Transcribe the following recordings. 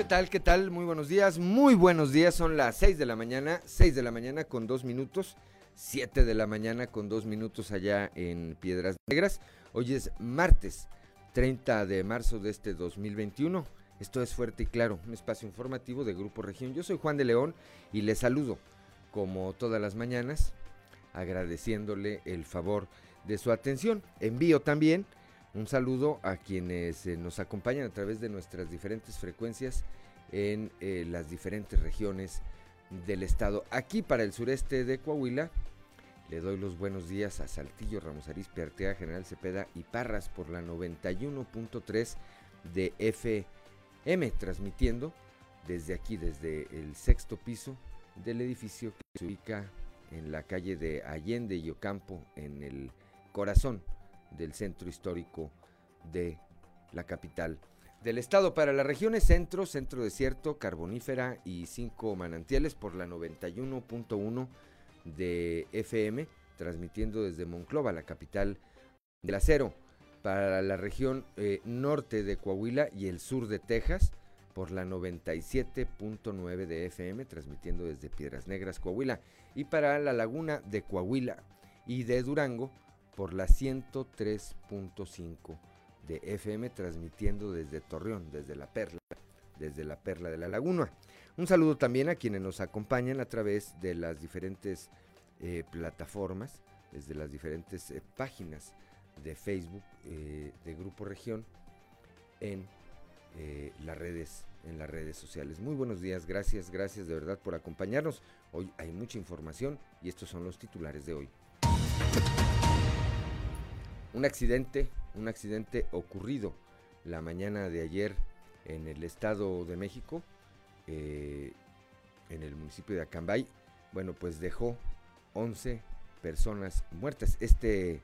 ¿Qué tal? ¿Qué tal? Muy buenos días, muy buenos días. Son las 6 de la mañana, 6 de la mañana con 2 minutos, 7 de la mañana con 2 minutos allá en Piedras Negras. Hoy es martes 30 de marzo de este 2021. Esto es Fuerte y Claro, un espacio informativo de Grupo Región. Yo soy Juan de León y les saludo como todas las mañanas, agradeciéndole el favor de su atención. Envío también un saludo a quienes eh, nos acompañan a través de nuestras diferentes frecuencias en eh, las diferentes regiones del estado. Aquí para el sureste de Coahuila, le doy los buenos días a Saltillo, Ramos Arizpe, Artea, General Cepeda y Parras por la 91.3 de FM, transmitiendo desde aquí, desde el sexto piso del edificio que se ubica en la calle de Allende y Ocampo, en el corazón del centro histórico de la capital del estado. Para las regiones centro, centro desierto, carbonífera y cinco manantiales por la 91.1 de FM, transmitiendo desde Monclova, la capital del acero. Para la región eh, norte de Coahuila y el sur de Texas, por la 97.9 de FM, transmitiendo desde Piedras Negras, Coahuila. Y para la laguna de Coahuila y de Durango, por la 103.5 de FM, transmitiendo desde Torreón, desde la Perla, desde la Perla de la Laguna. Un saludo también a quienes nos acompañan a través de las diferentes eh, plataformas, desde las diferentes eh, páginas de Facebook eh, de Grupo Región en las redes en las redes sociales. Muy buenos días, gracias, gracias de verdad por acompañarnos. Hoy hay mucha información y estos son los titulares de hoy. Un accidente, un accidente ocurrido la mañana de ayer en el Estado de México, eh, en el municipio de Acambay. Bueno, pues dejó 11 personas muertas. Este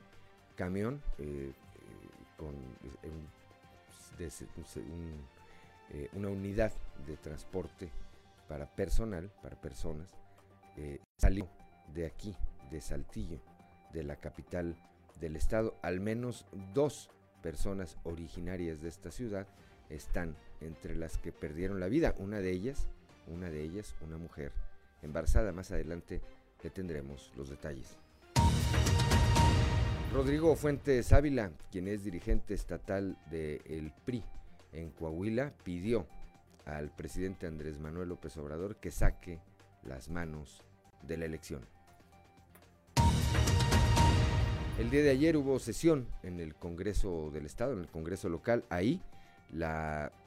camión eh, con eh, una unidad de transporte para personal, para personas, salió de aquí, de Saltillo, de la capital del estado, al menos dos personas originarias de esta ciudad están entre las que perdieron la vida. Una de ellas, una de ellas, una mujer embarazada. Más adelante le tendremos los detalles. Rodrigo Fuentes Ávila, quien es dirigente estatal del PRI en Coahuila, pidió al presidente Andrés Manuel López Obrador que saque las manos de la elección. El día de ayer hubo sesión en el Congreso del Estado, en el Congreso local. Ahí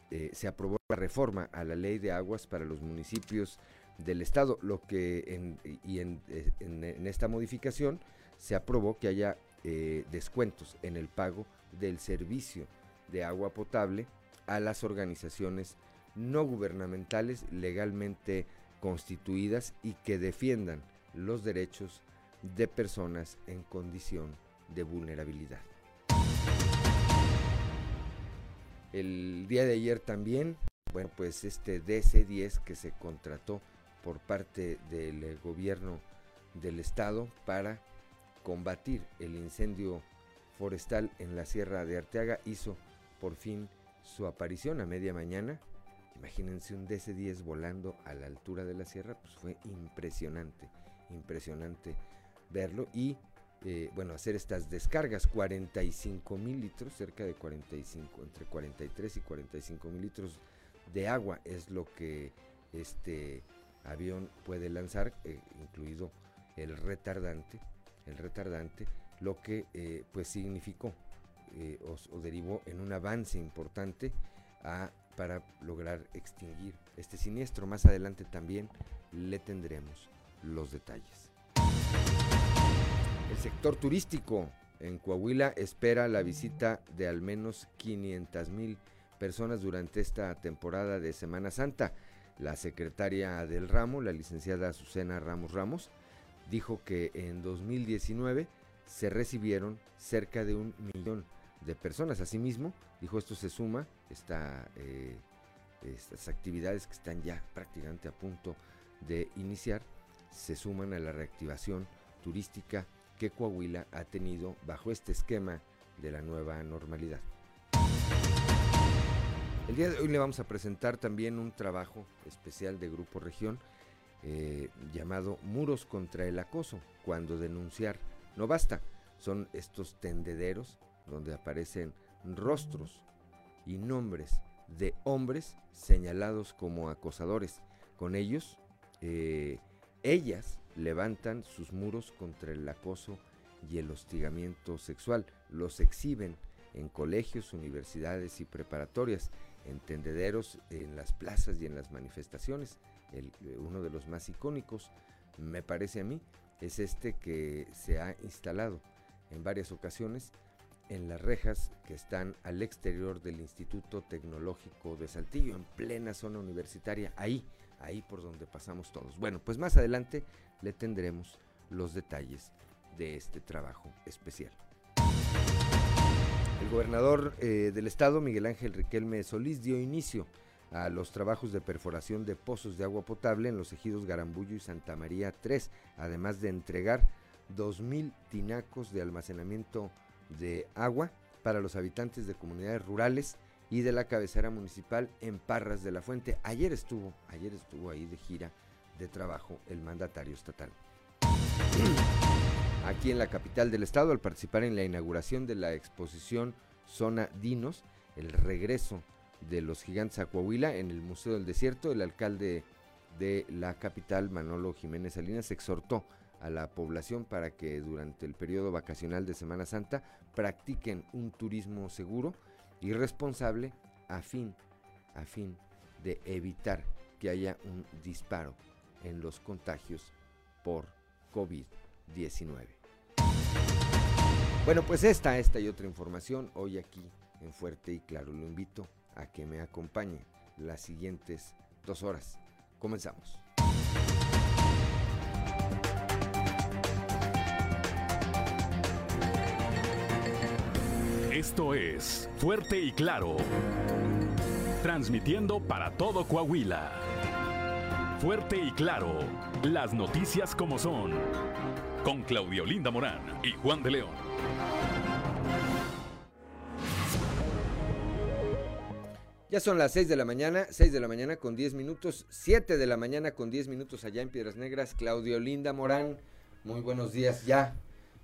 eh, se aprobó la reforma a la ley de aguas para los municipios del Estado, lo que en, y en, eh, esta modificación se aprobó que haya eh, descuentos en el pago del servicio de agua potable a las organizaciones no gubernamentales legalmente constituidas y que defiendan los derechos de personas en condición de vulnerabilidad. El día de ayer también, bueno, pues este DC-10 que se contrató por parte del gobierno del estado para combatir el incendio forestal en la Sierra de Arteaga hizo por fin su aparición a media mañana. Imagínense un DC-10 volando a la altura de la sierra, pues fue impresionante, impresionante verlo y eh, bueno, hacer estas descargas, 45 mil litros, cerca de 45, entre 43 y 45 mil litros de agua es lo que este avión puede lanzar, eh, incluido el retardante, el retardante, lo que eh, pues significó o, derivó en un avance importante para lograr extinguir este siniestro. Más adelante también le tendremos los detalles. El sector turístico en Coahuila espera la visita de al menos 500 mil personas durante esta temporada de Semana Santa. La secretaria del ramo, la licenciada Azucena Ramos Ramos, dijo que en 2019 se recibieron cerca de un millón de personas. Asimismo, dijo esto se suma, eh, estas actividades que están ya prácticamente a punto de iniciar, se suman a la reactivación turística que Coahuila ha tenido bajo este esquema de la nueva normalidad. El día de hoy le vamos a presentar también un trabajo especial de Grupo Región eh, llamado Muros contra el Acoso, cuando denunciar no basta. Son estos tendederos donde aparecen rostros y nombres de hombres señalados como acosadores. Con ellos, eh, ellas levantan sus muros contra el acoso y el hostigamiento sexual. Los exhiben en colegios, universidades y preparatorias, en tendederos, en las plazas y en las manifestaciones. Eh, uno de los más icónicos, me parece a mí, es este que se ha instalado en varias ocasiones en las rejas que están al exterior del Instituto Tecnológico de Saltillo, en plena zona universitaria, ahí, ahí por donde pasamos todos. Bueno, pues más adelante le tendremos los detalles de este trabajo especial. El gobernador eh, del estado, Miguel Ángel Riquelme Solís, dio inicio a los trabajos de perforación de pozos de agua potable en los ejidos Garambullo y Santa María 3, además de entregar 2.000 tinacos de almacenamiento de agua para los habitantes de comunidades rurales y de la cabecera municipal en Parras de la Fuente. Ayer estuvo, ayer estuvo ahí de gira de trabajo el mandatario estatal. Aquí en la capital del estado, al participar en la inauguración de la exposición Zona Dinos, el regreso de los gigantes a Coahuila en el Museo del Desierto, el alcalde de la capital, Manolo Jiménez Salinas, exhortó a la población para que durante el periodo vacacional de Semana Santa practiquen un turismo seguro y responsable a fin, a fin de evitar que haya un disparo en los contagios por COVID-19. Bueno, pues esta, esta y otra información hoy aquí en Fuerte y Claro. Lo invito a que me acompañe las siguientes dos horas. Comenzamos. Esto es Fuerte y Claro. Transmitiendo para todo Coahuila. Fuerte y Claro. Las noticias como son. Con Claudio Linda Morán y Juan de León. Ya son las 6 de la mañana, 6 de la mañana con 10 minutos, 7 de la mañana con 10 minutos allá en Piedras Negras. Claudio Linda Morán, muy buenos días. Ya,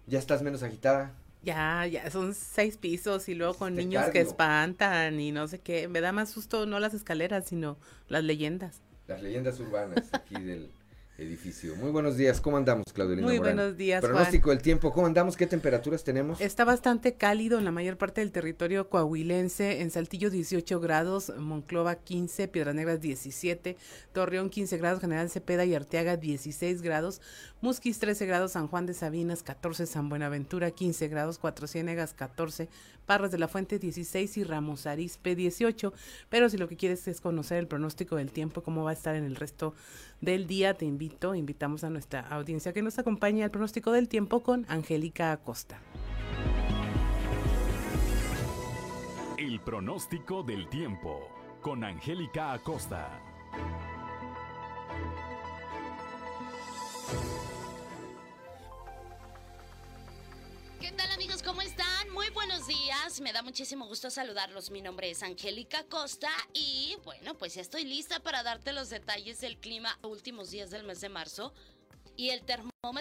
ya estás menos agitada. Ya, ya, son seis pisos y luego con niños que espantan y no sé qué. Me da más susto no las escaleras, sino las leyendas. Las leyendas urbanas aquí del, edificio. Muy buenos días, ¿cómo andamos, Claudelina Muy buenos días, Pronóstico del tiempo, ¿cómo andamos? ¿Qué temperaturas tenemos? Está bastante cálido en la mayor parte del territorio coahuilense, en Saltillo 18 grados, Monclova 15, Piedras Negras 17, Torreón 15 grados, General Cepeda y Arteaga 16 grados, Musquis 13 grados, San Juan de Sabinas 14, San Buenaventura 15 grados, Cuatro Ciénegas 14, Parras de la Fuente 16 y Ramos Arispe 18. Pero si lo que quieres es conocer el pronóstico del tiempo, cómo va a estar en el resto del día, te invito, invitamos a nuestra audiencia que nos acompañe al pronóstico del tiempo con Angélica Acosta. El pronóstico del tiempo con Angélica Acosta. ¿Qué tal amigos? ¿Cómo están? Muy buenos días. Me da muchísimo gusto saludarlos. Mi nombre es Angélica Costa y bueno, pues ya estoy lista para darte los detalles del clima últimos días del mes de marzo y el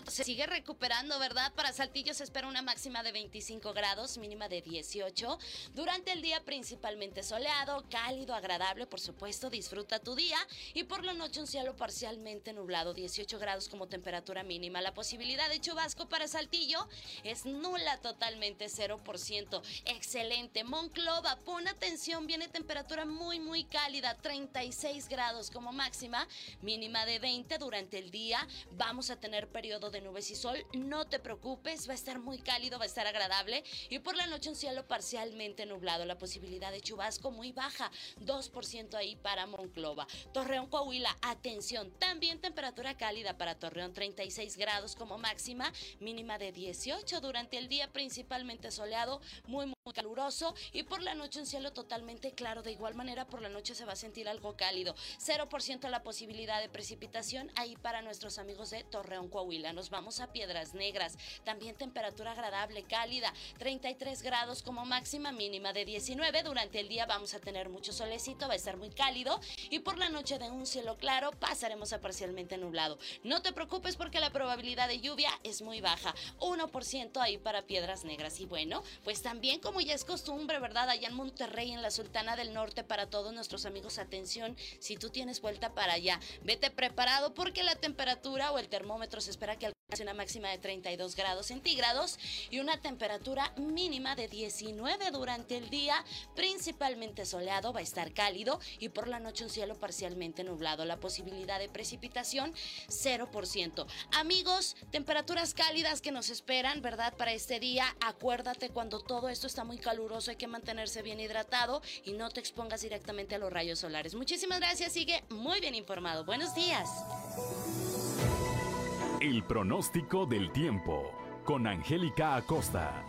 se sigue recuperando, ¿verdad? Para Saltillo se espera una máxima de 25 grados, mínima de 18. Durante el día principalmente soleado, cálido, agradable, por supuesto, disfruta tu día. Y por la noche un cielo parcialmente nublado, 18 grados como temperatura mínima. La posibilidad de chubasco para Saltillo es nula, totalmente 0%. Excelente. Monclova, pon atención, viene temperatura muy, muy cálida, 36 grados como máxima, mínima de 20 durante el día. Vamos a tener de nubes y sol. No te preocupes, va a estar muy cálido, va a estar agradable. Y por la noche un cielo parcialmente nublado. La posibilidad de chubasco muy baja, 2% ahí para Monclova. Torreón, Coahuila, atención. También temperatura cálida para Torreón, 36 grados como máxima, mínima de 18 durante el día, principalmente soleado, muy, muy caluroso. Y por la noche un cielo totalmente claro. De igual manera, por la noche se va a sentir algo cálido. 0% la posibilidad de precipitación ahí para nuestros amigos de Torreón, Coahuila. Nos vamos a Piedras Negras. También temperatura agradable, cálida, 33 grados como máxima mínima de 19. Durante el día vamos a tener mucho solecito, va a estar muy cálido y por la noche de un cielo claro pasaremos a parcialmente nublado. No te preocupes porque la probabilidad de lluvia es muy baja, 1% ahí para Piedras Negras. Y bueno, pues también como ya es costumbre, ¿verdad? Allá en Monterrey, en la Sultana del Norte, para todos nuestros amigos, atención, si tú tienes vuelta para allá, vete preparado porque la temperatura o el termómetro se espera que alcance una máxima de 32 grados centígrados y una temperatura mínima de 19 durante el día, principalmente soleado, va a estar cálido y por la noche un cielo parcialmente nublado. La posibilidad de precipitación 0%. Amigos, temperaturas cálidas que nos esperan, ¿verdad? Para este día, acuérdate cuando todo esto está muy caluroso hay que mantenerse bien hidratado y no te expongas directamente a los rayos solares. Muchísimas gracias, sigue muy bien informado. Buenos días. El pronóstico del tiempo con Angélica Acosta.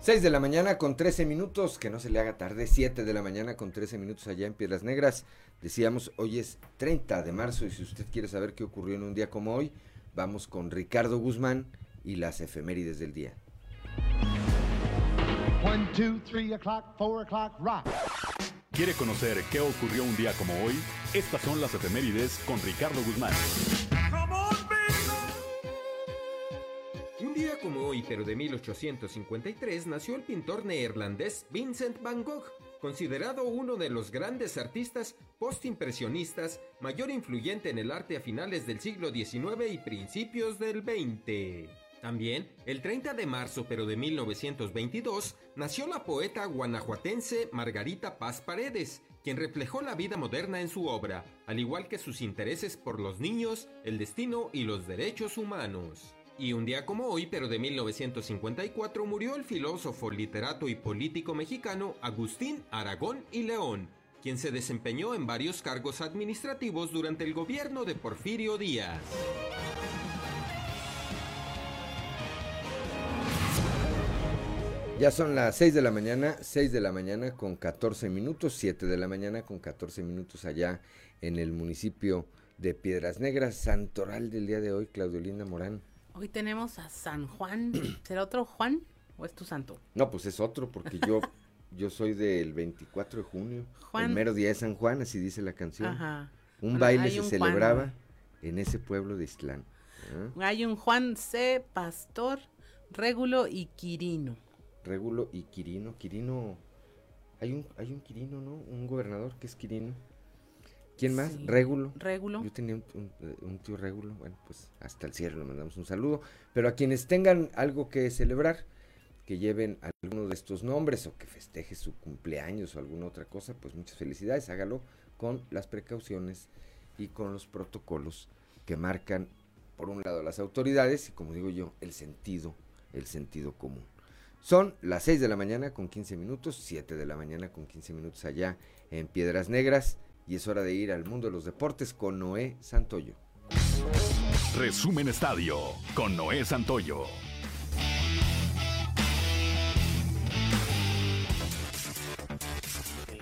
6 de la mañana con 13 minutos, que no se le haga tarde, 7 de la mañana con 13 minutos allá en Piedras Negras. Decíamos, hoy es 30 de marzo y si usted quiere saber qué ocurrió en un día como hoy, vamos con Ricardo Guzmán y las efemérides del día. 1, 2, 3 o'clock, 4 o'clock, rock. ¿Quiere conocer qué ocurrió un día como hoy? Estas son las efemérides con Ricardo Guzmán. Un día como hoy, pero de 1853, nació el pintor neerlandés Vincent van Gogh, considerado uno de los grandes artistas postimpresionistas, mayor influyente en el arte a finales del siglo XIX y principios del XX. También, el 30 de marzo pero de 1922, nació la poeta guanajuatense Margarita Paz Paredes, quien reflejó la vida moderna en su obra, al igual que sus intereses por los niños, el destino y los derechos humanos. Y un día como hoy, pero de 1954, murió el filósofo, literato y político mexicano Agustín Aragón y León, quien se desempeñó en varios cargos administrativos durante el gobierno de Porfirio Díaz. Ya son las 6 de la mañana, 6 de la mañana con 14 minutos, 7 de la mañana con 14 minutos allá en el municipio de Piedras Negras, Santoral del día de hoy, Claudio Linda Morán. Hoy tenemos a San Juan. ¿Será otro Juan o es tu santo? No, pues es otro, porque yo, yo soy del 24 de junio, el mero día de San Juan, así dice la canción. Ajá. Un Bueno, baile se un celebraba Juan. en ese pueblo de Islán. ¿ah? Hay un Juan C. Pastor, Régulo y Quirino. Régulo y Quirino. Quirino, hay un, hay un Quirino, ¿no? Un gobernador que es Quirino. ¿Quién más? Sí. Régulo. Régulo. Yo tenía un, un- un tío Régulo, bueno, pues hasta el cielo le mandamos un saludo. Pero a quienes tengan algo que celebrar, que lleven alguno de estos nombres o que festeje su cumpleaños o alguna otra cosa, pues muchas felicidades, hágalo con las precauciones y con los protocolos que marcan, por un lado, las autoridades y, como digo yo, el sentido, el sentido común. Son las 6 de la mañana con 15 minutos, 7 de la mañana con 15 minutos allá en Piedras Negras y es hora de ir al mundo de los deportes con Noé Santoyo. Resumen Estadio con Noé Santoyo.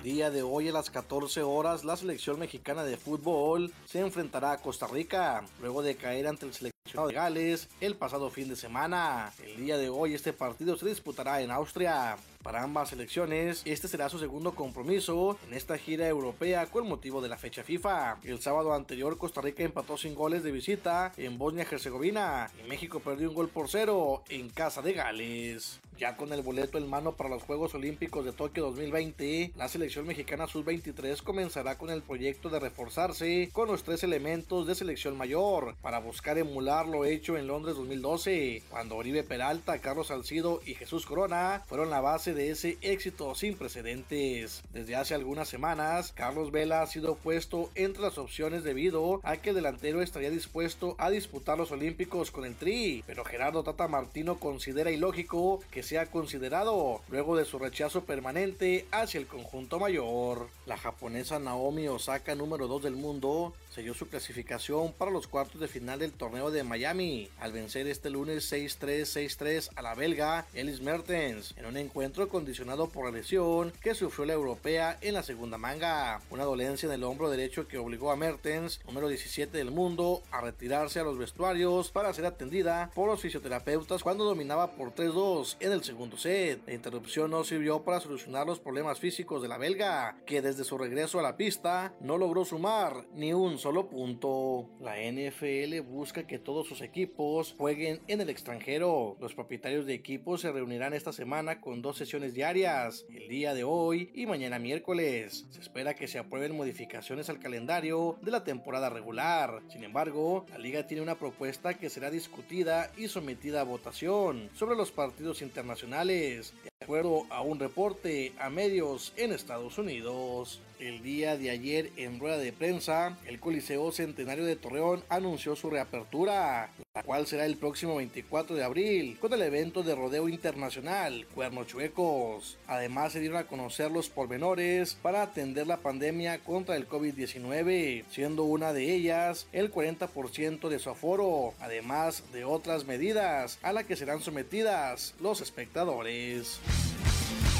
Día de hoy a las 14 horas la selección mexicana de fútbol se enfrentará a Costa Rica luego de caer ante el seleccionado de Gales el pasado fin de semana. El día de hoy este partido se disputará en Austria. Para ambas selecciones, este será su segundo compromiso en esta gira europea con motivo de la fecha FIFA. El sábado anterior Costa Rica empató sin goles de visita en Bosnia-Herzegovina y México perdió un gol por cero en casa de Gales. Ya con el boleto en mano para los Juegos Olímpicos de Tokio 2020, la selección mexicana sub-23 comenzará con el proyecto de reforzarse con los tres elementos de selección mayor para buscar emular lo hecho en Londres 2012, cuando Oribe Peralta, Carlos Salcido y Jesús Corona fueron la base de ese éxito sin precedentes. Desde hace algunas semanas, Carlos Vela ha sido puesto entre las opciones debido a que el delantero estaría dispuesto a disputar los Olímpicos con el Tri, pero Gerardo Tata Martino considera ilógico que sea considerado luego de su rechazo permanente hacia el conjunto mayor. La japonesa Naomi Osaka, número 2 del mundo, selló su clasificación para los cuartos de final del torneo de Miami al vencer este lunes 6-3, 6-3 a la belga Ellis Mertens en un encuentro condicionado por la lesión que sufrió la europea en la segunda manga. Una dolencia en el hombro derecho que obligó a Mertens, número 17 del mundo, a retirarse a los vestuarios para ser atendida por los fisioterapeutas cuando dominaba por 3-2 en el segundo set. La interrupción no sirvió para solucionar los problemas físicos de la belga, que desde su regreso a la pista no logró sumar ni un solo punto. La NFL busca que todos sus equipos jueguen en el extranjero. Los propietarios de equipos se reunirán esta semana con dos diarias, el día de hoy y mañana miércoles. Se espera que se aprueben modificaciones al calendario de la temporada regular. Sin embargo, la liga tiene una propuesta que será discutida y sometida a votación sobre los partidos internacionales de acuerdo a un reporte a medios en Estados Unidos. El día de ayer en rueda de prensa, el Coliseo Centenario de Torreón anunció su reapertura, la cual será el próximo 24 de abril, con el evento de rodeo internacional Cuernos Chuecos. Además se dieron a conocer los pormenores para atender la pandemia contra el COVID-19, siendo una de ellas el 40% de su aforo, además de otras medidas a las que serán sometidas los espectadores.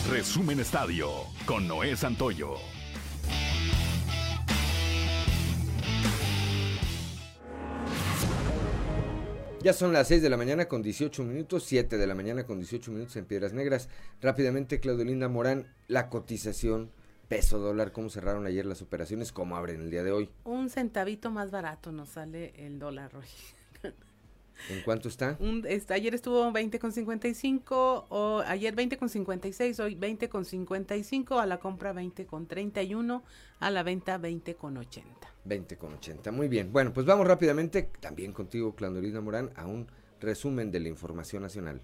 Resumen Estadio con Noé Santoyo. Ya son las 6 de la mañana con 18 minutos, 7 de la mañana con 18 minutos en Piedras Negras. Rápidamente, Claudio Linda Morán, la cotización peso dólar, cómo cerraron ayer las operaciones, cómo abren el día de hoy. Un centavito más barato nos sale el dólar hoy. ¿En cuánto está? Un, ayer estuvo 20,55, o ayer 20,56, hoy 20,55, a la compra 20,31, a la venta 20,80. 20,80, muy bien. Bueno, pues vamos rápidamente, también contigo, Clandorina Morán, a un resumen de la información nacional.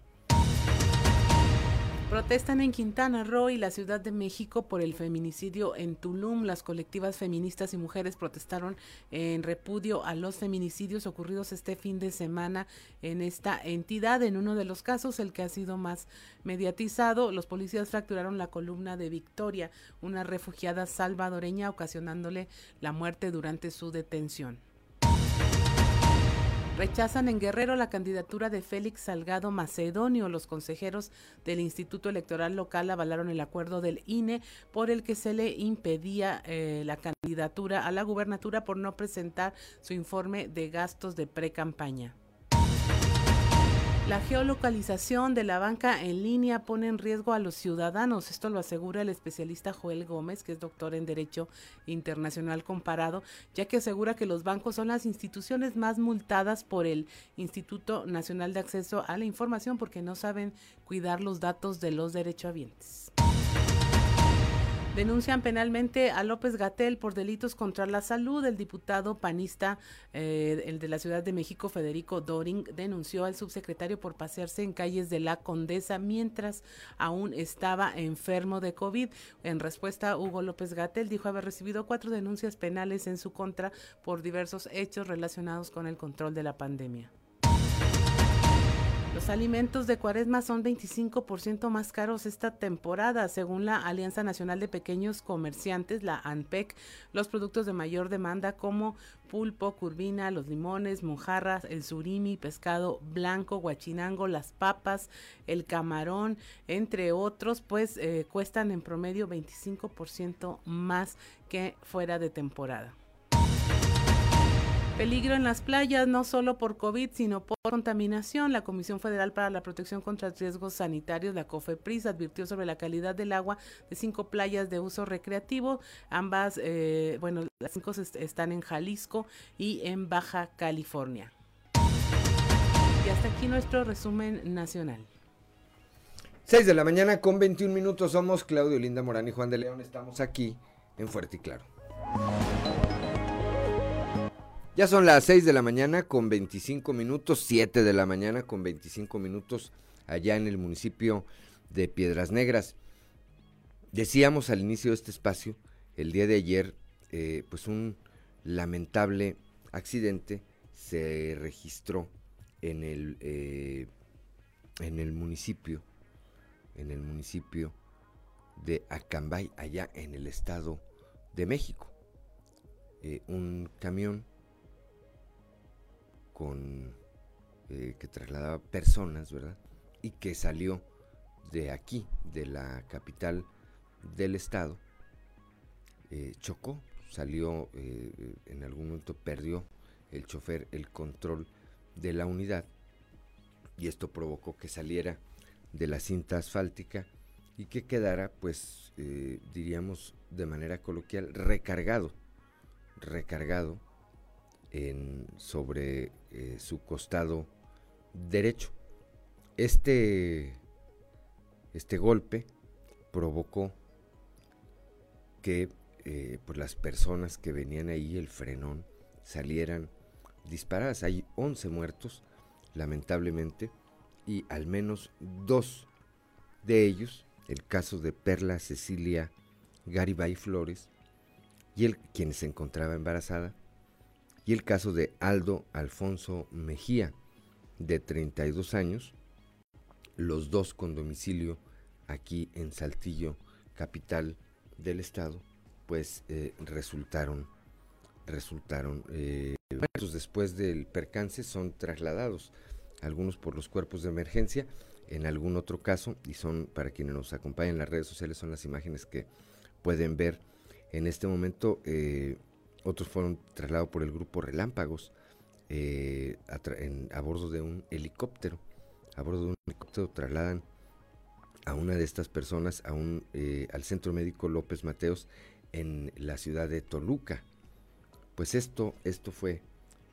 Protestan en Quintana Roo y la Ciudad de México por el feminicidio en Tulum. Las colectivas feministas y mujeres protestaron en repudio a los feminicidios ocurridos este fin de semana en esta entidad. En uno de los casos, el que ha sido más mediatizado, los policías fracturaron la columna de Victoria, una refugiada salvadoreña, ocasionándole la muerte durante su detención. Rechazan en Guerrero la candidatura de Félix Salgado Macedonio. Los consejeros del Instituto Electoral Local avalaron el acuerdo del INE por el que se le impedía eh, la candidatura a la gubernatura por no presentar su informe de gastos de pre-campaña. La geolocalización de la banca en línea pone en riesgo a los ciudadanos. Esto lo asegura el especialista Joel Gómez, que es doctor en Derecho Internacional Comparado, ya que asegura que los bancos son las instituciones más multadas por el Instituto Nacional de Acceso a la Información porque no saben cuidar los datos de los derechohabientes. Denuncian penalmente a López Gatel por delitos contra la salud. El diputado panista, eh, el de la Ciudad de México, Federico Doring, denunció al subsecretario por pasearse en calles de la Condesa mientras aún estaba enfermo de COVID. En respuesta, Hugo López Gatel dijo haber recibido cuatro denuncias penales en su contra por diversos hechos relacionados con el control de la pandemia. Los alimentos de cuaresma son 25% más caros esta temporada, según la Alianza Nacional de Pequeños Comerciantes, la ANPEC. Los productos de mayor demanda como pulpo, curvina, los limones, mojarras, el surimi, pescado blanco, guachinango, las papas, el camarón, entre otros, pues eh, cuestan en promedio 25% más que fuera de temporada. Peligro en las playas, no solo por COVID, sino por contaminación. La Comisión Federal para la Protección contra Riesgos Sanitarios, la COFEPRIS, advirtió sobre la calidad del agua de cinco playas de uso recreativo. Ambas, eh, bueno, las cinco están en Jalisco y en Baja California. Y hasta aquí nuestro resumen nacional. 6 de la mañana con 21 minutos somos Claudio Linda Morán y Juan de León. Estamos aquí en Fuerte y Claro. Ya son las 6 de la mañana con 25 minutos, 7 de la mañana con 25 minutos allá en el municipio de Piedras Negras. Decíamos al inicio de este espacio, el día de ayer, eh, pues un lamentable accidente se registró en el, eh, en el municipio, en el municipio de Acambay, allá en el estado de México. Eh, un camión con eh, que trasladaba personas, ¿verdad? Y que salió de aquí, de la capital del estado, eh, chocó, salió, eh, en algún momento perdió el chofer el control de la unidad y esto provocó que saliera de la cinta asfáltica y que quedara, pues, diríamos de manera coloquial, recargado, recargado en, sobre su costado derecho. Este, este golpe provocó que eh, pues las personas que venían ahí, el frenón, salieran disparadas. Hay 11 muertos, lamentablemente, y al menos dos de ellos, el caso de Perla Cecilia Garibay Flores, y el, quien se encontraba embarazada, y el caso de Aldo Alfonso Mejía, de 32 años, los dos con domicilio aquí en Saltillo, capital del estado, pues eh, resultaron, resultaron, eh, después del percance son trasladados, algunos por los cuerpos de emergencia, en algún otro caso, y son para quienes nos acompañan en las redes sociales, son las imágenes que pueden ver en este momento, eh, otros fueron trasladados por el grupo Relámpagos a, a bordo de un helicóptero, a bordo de un helicóptero trasladan a una de estas personas a un, eh, al Centro Médico López Mateos en la ciudad de Toluca. Pues esto, esto fue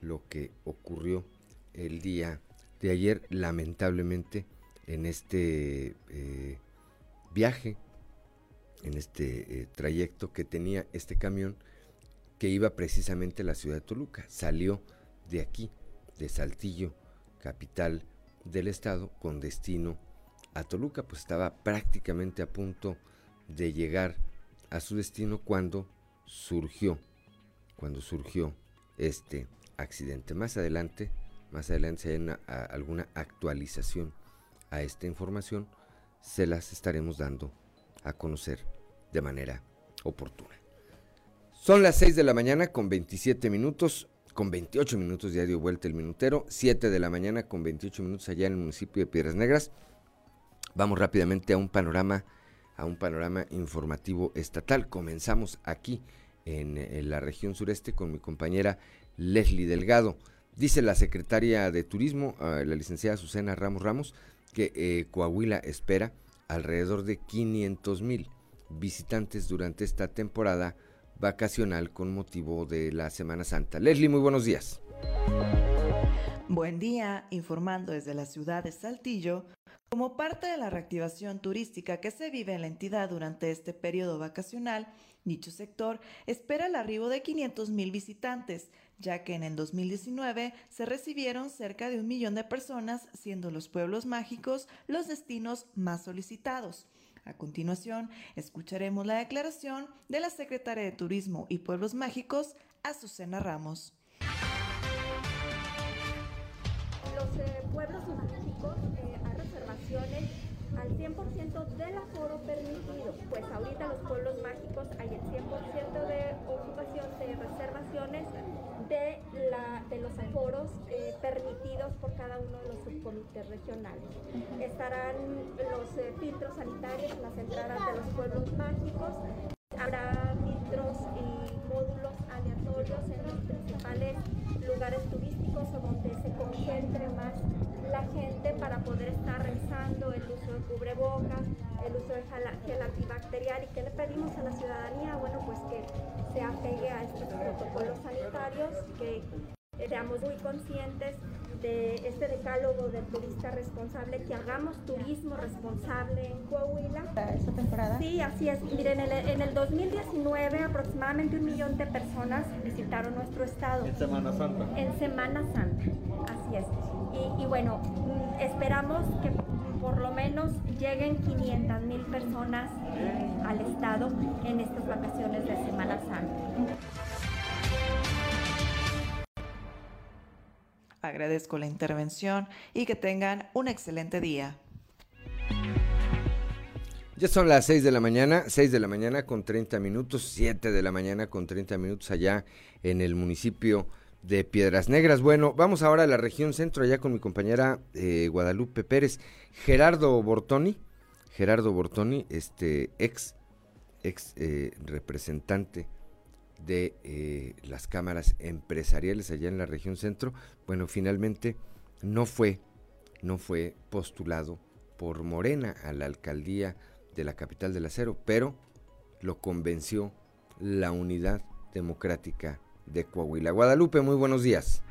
lo que ocurrió el día de ayer, lamentablemente, en este eh, viaje, en este eh, trayecto que tenía este camión que iba precisamente a la ciudad de Toluca. Salió de aquí, de Saltillo, capital del estado, con destino a Toluca, pues estaba prácticamente a punto de llegar a su destino cuando surgió, cuando surgió este accidente. Más adelante, más adelante si hay alguna actualización a esta información, se las estaremos dando a conocer de manera oportuna. Son las 6 de la mañana con 27 minutos, con 28 minutos diario vuelta el minutero, 7 de la mañana con 28 minutos allá en el municipio de Piedras Negras. Vamos rápidamente a un panorama, a un panorama informativo estatal. Comenzamos aquí en, la región sureste con mi compañera Leslie Delgado. Dice la secretaria de Turismo, ah, la licenciada Susana Ramos Ramos, que eh, Coahuila espera alrededor de 500 mil visitantes durante esta temporada vacacional con motivo de la Semana Santa. Leslie, muy buenos días. Buen día, informando desde la ciudad de Saltillo. Como parte de la reactivación turística que se vive en la entidad durante este periodo vacacional, dicho sector espera el arribo de 500 mil visitantes, ya que en el 2019 se recibieron cerca de un millón de personas, siendo los pueblos mágicos los destinos más solicitados. A continuación, escucharemos la declaración de la secretaria de Turismo y Pueblos Mágicos, Azucena Ramos. Los eh, pueblos mágicos al 100% del aforo permitido. Ahorita los pueblos mágicos hay el 100% de ocupación de reservaciones de, los aforos eh, permitidos por cada uno de los subcomités regionales. Estarán los eh, filtros sanitarios en las entradas de los pueblos mágicos. Habrá filtros y módulos aleatorios en los principales lugares turísticos o donde se concentre más la gente para poder estar realizando el uso de cubrebocas, el uso de gel antibacterial y que le pedimos a la ciudadanía, bueno, pues que se apegue a estos protocolos sanitarios, que seamos muy conscientes de este decálogo del turista responsable, que hagamos turismo responsable en Coahuila. ¿Esta temporada? Sí, así es. Miren, en el, en el 2019 aproximadamente un millón de personas visitaron nuestro estado. En Semana Santa. En Semana Santa, así es. Y, bueno, mm, esperamos que por lo menos lleguen 500 mil personas al estado en estas vacaciones de Semana Santa. Agradezco la intervención y que tengan un excelente día. Ya son las 6 de la mañana, 6 de la mañana con 30 minutos, 7 de la mañana con 30 minutos allá en el municipio de Piedras Negras. Bueno, vamos ahora a la región centro, allá con mi compañera eh, Guadalupe Pérez. Gerardo Bortoni, Gerardo Bortoni, este ex, ex eh, representante de eh, las cámaras empresariales allá en la región centro, bueno, finalmente no fue, no fue postulado por Morena a la alcaldía de la capital del acero, pero lo convenció la unidad democrática de Coahuila. Guadalupe, muy buenos días.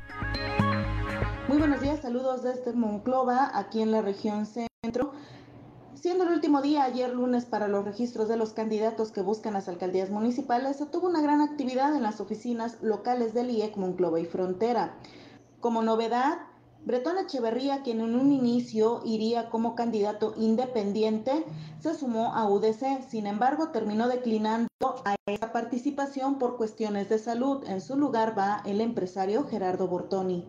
Muy buenos días, saludos desde Monclova, aquí en la región centro. Siendo el último día ayer lunes para los registros de los candidatos que buscan las alcaldías municipales, se tuvo una gran actividad en las oficinas locales del IEC Monclova y Frontera. Como novedad, Bretón Echeverría, quien en un inicio iría como candidato independiente, se sumó a UDC. Sin embargo, terminó declinando a esa participación por cuestiones de salud. En su lugar va el empresario Gerardo Bortoni.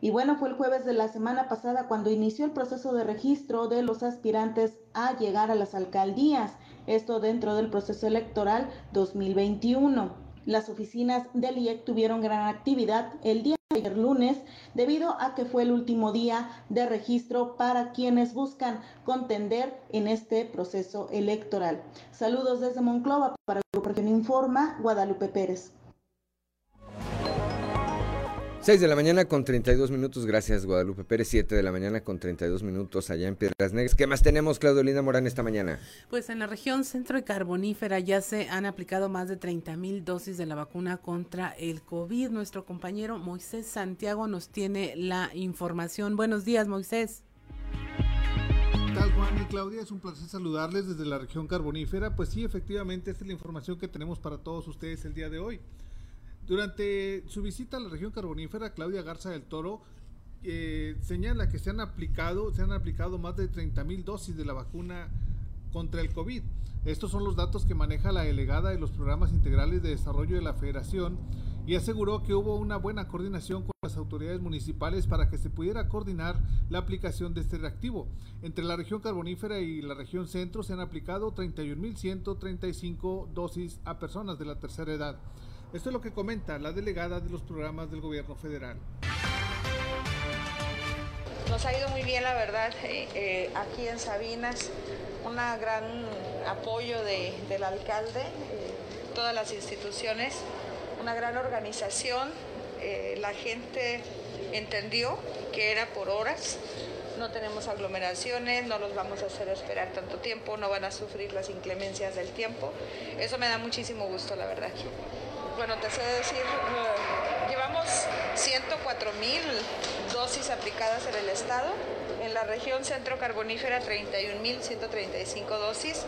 Y bueno, fue el jueves de la semana pasada cuando inició el proceso de registro de los aspirantes a llegar a las alcaldías, esto dentro del proceso electoral 2021. Las oficinas del IEC tuvieron gran actividad el día ayer lunes debido a que fue el último día de registro para quienes buscan contender en este proceso electoral. Saludos desde Monclova para el Grupo Región Informa, Guadalupe Pérez. 6 de la mañana con 32 minutos, gracias Guadalupe Pérez, 7 de la mañana con 32 minutos allá en Piedras Negras. ¿Qué más tenemos, Claudio Linda Morán, esta mañana? Pues en la región centro y carbonífera ya se han aplicado más de 30 mil dosis de la vacuna contra el COVID. Nuestro compañero Moisés Santiago nos tiene la información. Buenos días, Moisés. ¿Qué tal, Juan y Claudia? Es un placer saludarles desde la región carbonífera. Pues sí, efectivamente, esta es la información que tenemos para todos ustedes el día de hoy. Durante su visita a la región carbonífera, Claudia Garza del Toro eh, señala que se han aplicado, se han aplicado más de 30 mil dosis de la vacuna contra el COVID. Estos son los datos que maneja la delegada de los programas integrales de desarrollo de la Federación y aseguró que hubo una buena coordinación con las autoridades municipales para que se pudiera coordinar la aplicación de este reactivo. Entre la región carbonífera y la región centro se han aplicado 31.135 dosis a personas de la tercera edad. Esto es lo que comenta la delegada de los programas del gobierno federal. Nos ha ido muy bien, la verdad, eh, eh, aquí en Sabinas, un gran apoyo de, del alcalde, eh, todas las instituciones, una gran organización, la gente entendió que era por horas, no tenemos aglomeraciones, no los vamos a hacer esperar tanto tiempo, no van a sufrir las inclemencias del tiempo. Eso me da muchísimo gusto, la verdad bueno, te sé decir, eh, llevamos 104 mil dosis aplicadas en el estado, en la región centro carbonífera 31 mil 135 dosis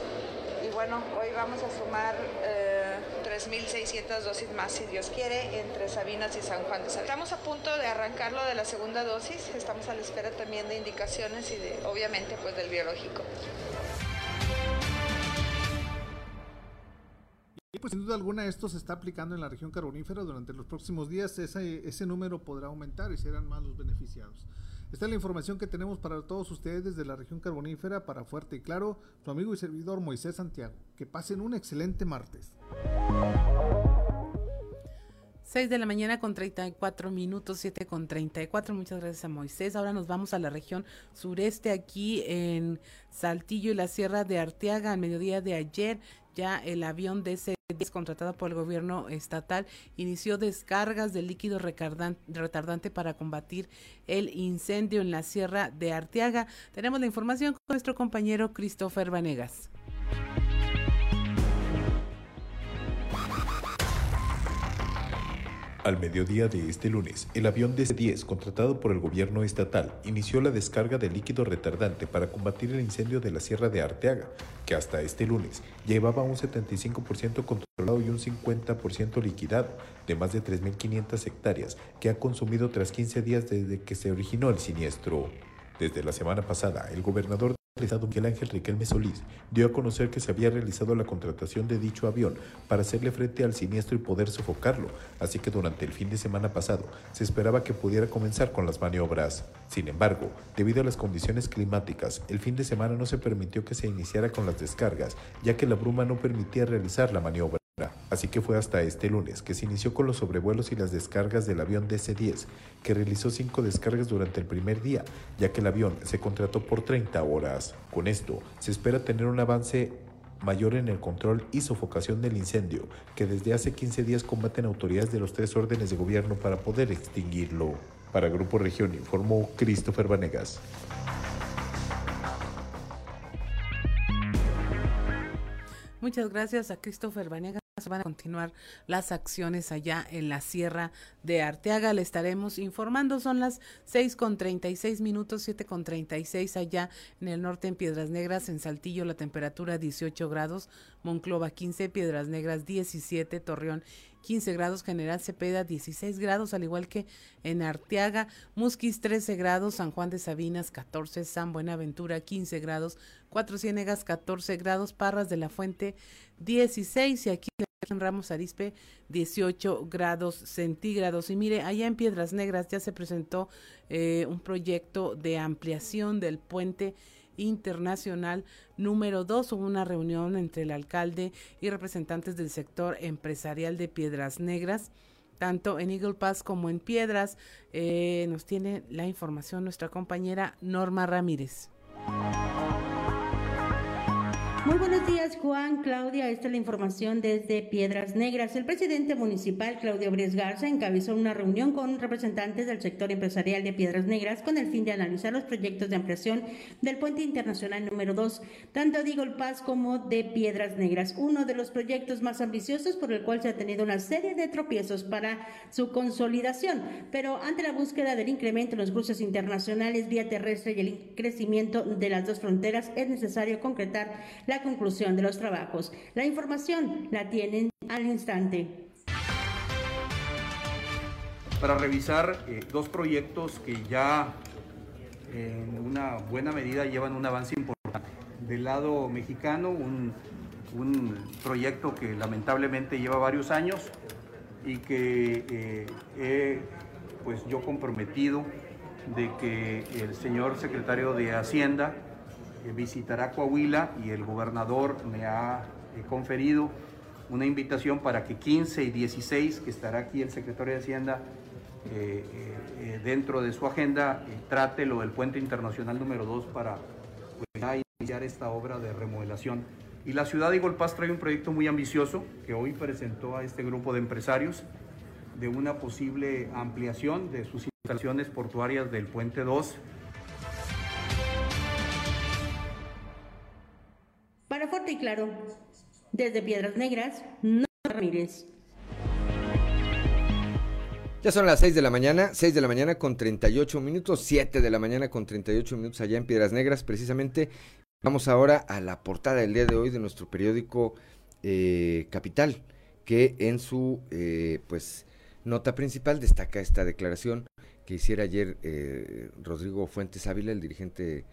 y bueno, hoy vamos a sumar eh, 3.600 dosis más, si Dios quiere, entre Sabinas y San Juan de Sabinas. Estamos a punto de arrancarlo de la segunda dosis, estamos a la espera también de indicaciones y de, obviamente, pues del biológico. Pues sin duda alguna esto se está aplicando en la región carbonífera durante los próximos días, ese, ese número podrá aumentar y serán más los beneficiados. Esta es la información que tenemos para todos ustedes desde la región carbonífera para Fuerte y Claro, su amigo y servidor Moisés Santiago. Que pasen un excelente martes. 6 de la mañana con 34 minutos, 7 con 34. Muchas gracias a Moisés. Ahora nos vamos a la región sureste, aquí en Saltillo y la Sierra de Arteaga. Al mediodía de ayer, ya el avión de ese contratado por el gobierno estatal, inició descargas de líquido retardante para combatir el incendio en la Sierra de Arteaga. Tenemos la información con nuestro compañero Christopher Vanegas. Al mediodía de este lunes, el avión DC-10, contratado por el gobierno estatal, inició la descarga de líquido retardante para combatir el incendio de la Sierra de Arteaga, que hasta este lunes llevaba un 75% controlado y un 50% liquidado, de más de 3.500 hectáreas, que ha consumido tras 15 días desde que se originó el siniestro. Desde la semana pasada, el gobernador Estado Miguel Ángel Riquelme Solís dio a conocer que se había realizado la contratación de dicho avión para hacerle frente al siniestro y poder sofocarlo, así que durante el fin de semana pasado se esperaba que pudiera comenzar con las maniobras. Sin embargo, debido a las condiciones climáticas, el fin de semana no se permitió que se iniciara con las descargas, ya que la bruma no permitía realizar la maniobra. Así que fue hasta este lunes que se inició con los sobrevuelos y las descargas del avión DC-10, que realizó cinco descargas durante el primer día, ya que el avión se contrató por 30 horas. Con esto, se espera tener un avance mayor en el control y sofocación del incendio, que desde hace 15 días combaten autoridades de los tres órdenes de gobierno para poder extinguirlo. Para Grupo Región informó Christopher Vanegas. Muchas gracias a Christopher Vanegas van a continuar las acciones allá en la Sierra de Arteaga. Le estaremos informando. Son las seis con treinta y seis minutos, siete con treinta y seis allá en el norte en Piedras Negras, en Saltillo la temperatura 18 grados, Monclova 15, Piedras Negras 17, Torreón 15 grados, General Cepeda 16 grados, al igual que en Arteaga, Musquis 13 grados, San Juan de Sabinas 14, San Buenaventura 15 grados, Cuatro Ciénegas 14 grados, Parras de la Fuente 16 y aquí en Ramos Arispe 18 grados centígrados. Y mire, allá en Piedras Negras ya se presentó eh, un proyecto de ampliación del puente internacional número 2. Hubo una reunión entre el alcalde y representantes del sector empresarial de Piedras Negras tanto en Eagle Pass como en Piedras. Eh, nos tiene la información nuestra compañera Norma Ramírez. Muy buenos días, Juan, Claudia. Esta es la información desde Piedras Negras. El presidente municipal, Claudio Bries Garza, encabezó una reunión con representantes del sector empresarial de Piedras Negras con el fin de analizar los proyectos de ampliación del puente internacional número 2, tanto de Eagle Pass como de Piedras Negras, uno de los proyectos más ambiciosos por el cual se ha tenido una serie de tropiezos para su consolidación. Pero ante la búsqueda del incremento en los cruces internacionales vía terrestre y el crecimiento de las dos fronteras, es necesario concretar la conclusión de los trabajos. La información la tienen al instante. Para revisar eh, dos proyectos que ya en una buena medida llevan un avance importante. Del lado mexicano, un, un proyecto que lamentablemente lleva varios años y que eh, he pues yo comprometido de que el señor secretario de Hacienda visitará Coahuila y el gobernador me ha eh, conferido una invitación para que 15 y 16, que estará aquí el secretario de Hacienda, eh, eh, dentro de su agenda, trate lo del puente internacional número 2 para pues, iniciar esta obra de remodelación. Y la ciudad de Igolpaz trae un proyecto muy ambicioso que hoy presentó a este grupo de empresarios de una posible ampliación de sus instalaciones portuarias del puente 2 Y Claro, desde Piedras Negras, no Ramírez. Ya son las 6 de la mañana, 6 de la mañana con 38 minutos, 7 de la mañana con 38 minutos allá en Piedras Negras, precisamente. Vamos ahora a la portada del día de hoy de nuestro periódico eh, Capital, que en su eh, pues nota principal destaca esta declaración que hiciera ayer eh, Rodrigo Fuentes Ávila, el dirigente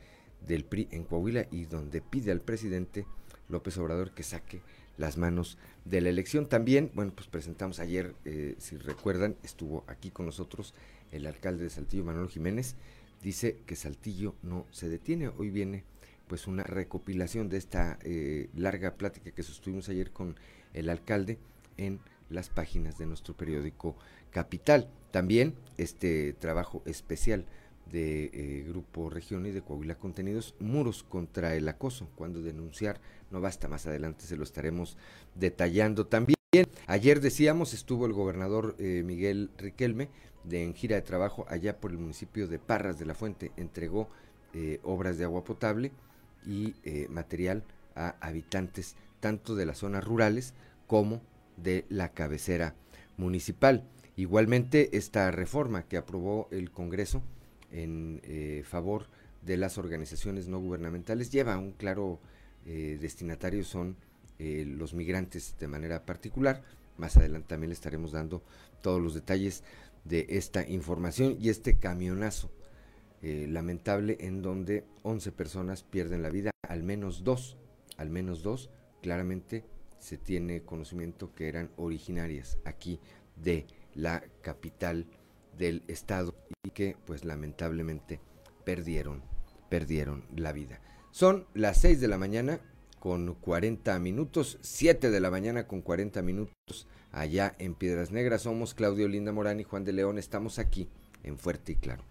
del PRI en Coahuila y donde pide al presidente López Obrador que saque las manos de la elección. También, bueno, pues presentamos ayer, eh, si recuerdan, estuvo aquí con nosotros el alcalde de Saltillo, Manuel Jiménez, dice que Saltillo no se detiene. Hoy viene pues una recopilación de esta eh, larga plática que sostuvimos ayer con el alcalde en las páginas de nuestro periódico Capital. También este trabajo especial de eh, Grupo Región y de Coahuila Contenidos, muros contra el acoso, cuando denunciar no basta, más adelante se lo estaremos detallando también. Ayer decíamos, estuvo el gobernador eh, Miguel Riquelme de, en gira de trabajo allá por el municipio de Parras de la Fuente, entregó eh, obras de agua potable y material a habitantes tanto de las zonas rurales como de la cabecera municipal. Igualmente, esta reforma que aprobó el Congreso en eh, favor de las organizaciones no gubernamentales lleva un claro eh, destinatario, son eh, los migrantes de manera particular. Más adelante también le estaremos dando todos los detalles de esta información y este camionazo lamentable en donde 11 personas pierden la vida, al menos dos, al menos dos, claramente se tiene conocimiento que eran originarias aquí de la capital del estado y que pues lamentablemente perdieron, perdieron la vida. Son las 6 de la mañana con 40 minutos, 7 de la mañana con 40 minutos allá en Piedras Negras. Somos Claudio Linda Morán y Juan de León. Estamos aquí en Fuerte y Claro.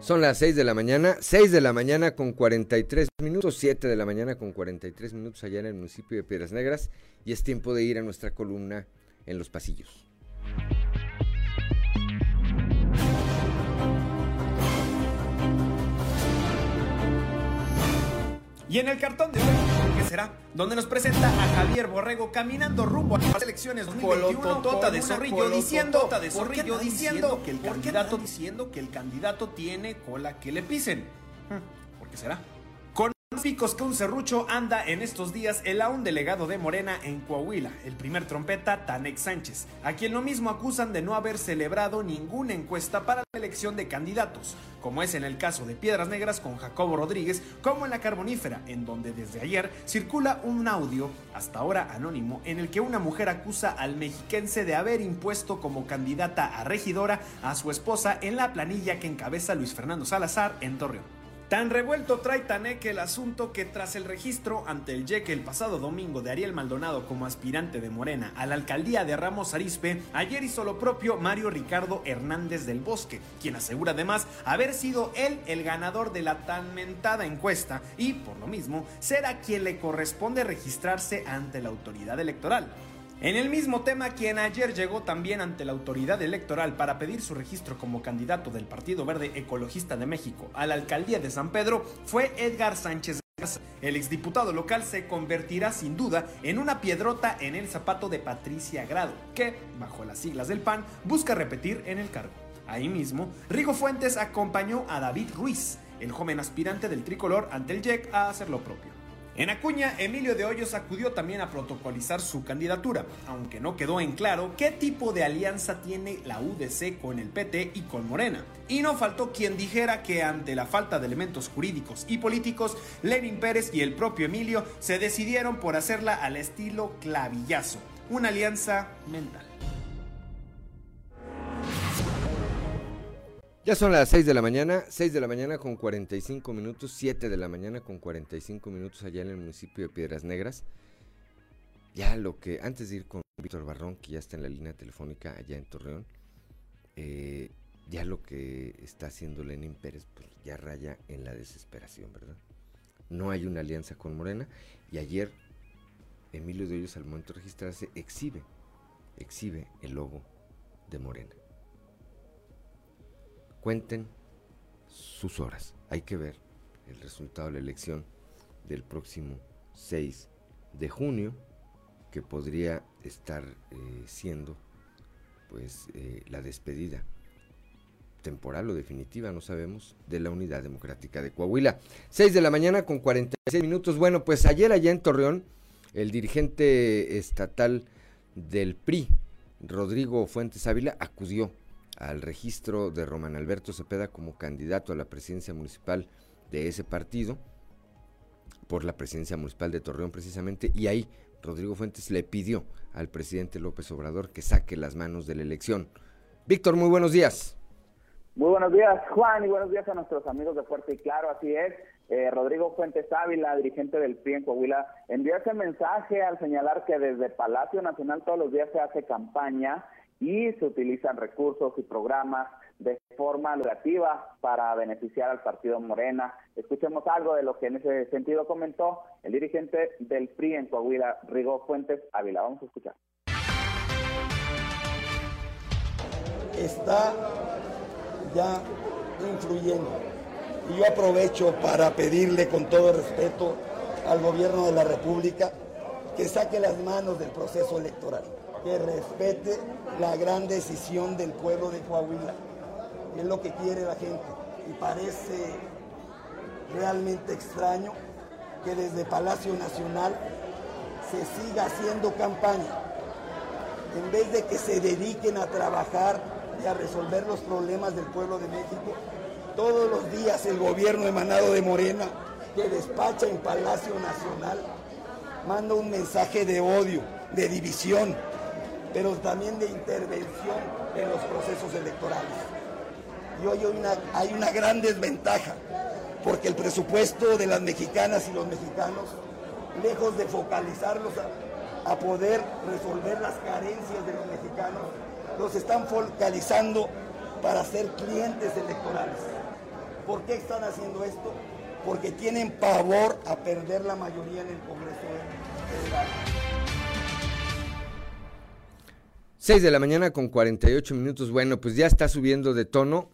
Son las 6 de la mañana, 6 de la mañana con 43 minutos, 7 de la mañana con 43 minutos allá en el municipio de Piedras Negras y es tiempo de ir a nuestra columna en los pasillos. Y en el cartón de hoy, ¿qué será? Donde nos presenta a Javier Borrego caminando rumbo a las elecciones 2021 tota de Zorrillo diciendo, de Zorrillo diciendo que el candidato diciendo que el candidato tiene cola que le pisen. ¿Por qué será? Picos que un serrucho anda en estos días el aún delegado de Morena en Coahuila, el primer trompeta Tanex Sánchez, a quien lo mismo acusan de no haber celebrado ninguna encuesta para la elección de candidatos, como es en el caso de Piedras Negras con Jacobo Rodríguez, como en la Carbonífera, en donde desde ayer circula un audio, hasta ahora anónimo, en el que una mujer acusa al mexiquense de haber impuesto como candidata a regidora a su esposa en la planilla que encabeza Luis Fernando Salazar en Torreón. Tan revuelto trae Taneque el asunto que tras el registro ante el YEC el pasado domingo de Ariel Maldonado como aspirante de Morena a la alcaldía de Ramos Arizpe, ayer hizo lo propio Mario Ricardo Hernández del Bosque, quien asegura además haber sido él el ganador de la tan mentada encuesta y, por lo mismo, será quien le corresponde registrarse ante la autoridad electoral. En el mismo tema, quien ayer llegó también ante la autoridad electoral para pedir su registro como candidato del Partido Verde Ecologista de México a la alcaldía de San Pedro fue Edgar Sánchez Garza. El exdiputado local se convertirá sin duda en una piedrota en el zapato de Patricia Grado, que, bajo las siglas del PAN, busca repetir en el cargo. Ahí mismo, Rigo Fuentes acompañó a David Ruiz, el joven aspirante del tricolor ante el JEC, a hacer lo propio. En Acuña, Emilio de Hoyos acudió también a protocolizar su candidatura, aunque no quedó en claro qué tipo de alianza tiene la UDC con el PT y con Morena. Y no faltó quien dijera que ante la falta de elementos jurídicos y políticos, Lenin Pérez y el propio Emilio se decidieron por hacerla al estilo clavillazo, una alianza mental. Ya son las 6 de la mañana, 6 de la mañana con 45 minutos, 7 de la mañana con 45 minutos allá en el municipio de Piedras Negras. Ya lo que, antes de ir con Víctor Barrón, que ya está en la línea telefónica allá en Torreón, eh, ya lo que está haciendo Lenin Pérez, pues ya raya en la desesperación, ¿verdad? No hay una alianza con Morena y ayer Emilio de Hoyos al momento de registrarse exhibe, exhibe el logo de Morena cuenten sus horas. Hay que ver el resultado de la elección del próximo 6 de junio, que podría estar eh, siendo pues eh, la despedida temporal o definitiva, no sabemos, de la Unidad Democrática de Coahuila. 6 de la mañana con 46 minutos. Bueno, pues ayer allá en Torreón, el dirigente estatal del PRI, Rodrigo Fuentes Ávila, acudió al registro de Román Alberto Cepeda como candidato a la presidencia municipal de ese partido, por la presidencia municipal de Torreón precisamente, y ahí Rodrigo Fuentes le pidió al presidente López Obrador que saque las manos de la elección. Víctor, muy buenos días. Muy buenos días, Juan, y buenos días a nuestros amigos de Fuerte y Claro, así es. Eh, Rodrigo Fuentes Ávila, dirigente del PRI en Coahuila, envió ese mensaje al señalar que desde Palacio Nacional todos los días se hace campaña y se utilizan recursos y programas de forma lucrativa para beneficiar al partido Morena. Escuchemos algo de lo que en ese sentido comentó el dirigente del PRI en Coahuila, Rigo Fuentes Ávila. Vamos a escuchar. Está ya influyendo. Y yo aprovecho para pedirle con todo respeto al gobierno de la República que saque las manos del proceso electoral que respete la gran decisión del pueblo de Coahuila. Es lo que quiere la gente. Y parece realmente extraño que desde Palacio Nacional se siga haciendo campaña. En vez de que se dediquen a trabajar y a resolver los problemas del pueblo de México, todos los días el gobierno emanado de Morena, que despacha en Palacio Nacional, manda un mensaje de odio, de división, pero también de intervención en los procesos electorales. Y hoy hay una, hay una gran desventaja, porque el presupuesto de las mexicanas y los mexicanos, lejos de focalizarlos a, a poder resolver las carencias de los mexicanos, los están focalizando para ser clientes electorales. ¿Por qué están haciendo esto? Porque tienen pavor a perder la mayoría en el Congreso Federal. 6 de la mañana con 48 minutos. Bueno, pues ya está subiendo de tono,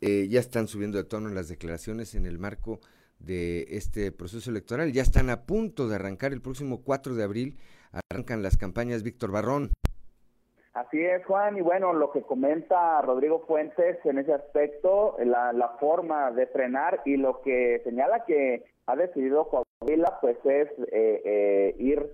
eh, ya están subiendo de tono las declaraciones en el marco de este proceso electoral. Ya están a punto de arrancar el próximo 4 de abril. Arrancan las campañas Víctor Barrón. Así es, Juan, y bueno, lo que comenta Rodrigo Fuentes en ese aspecto, la, la forma de frenar y lo que señala que ha decidido Coahuila, pues es eh, eh, ir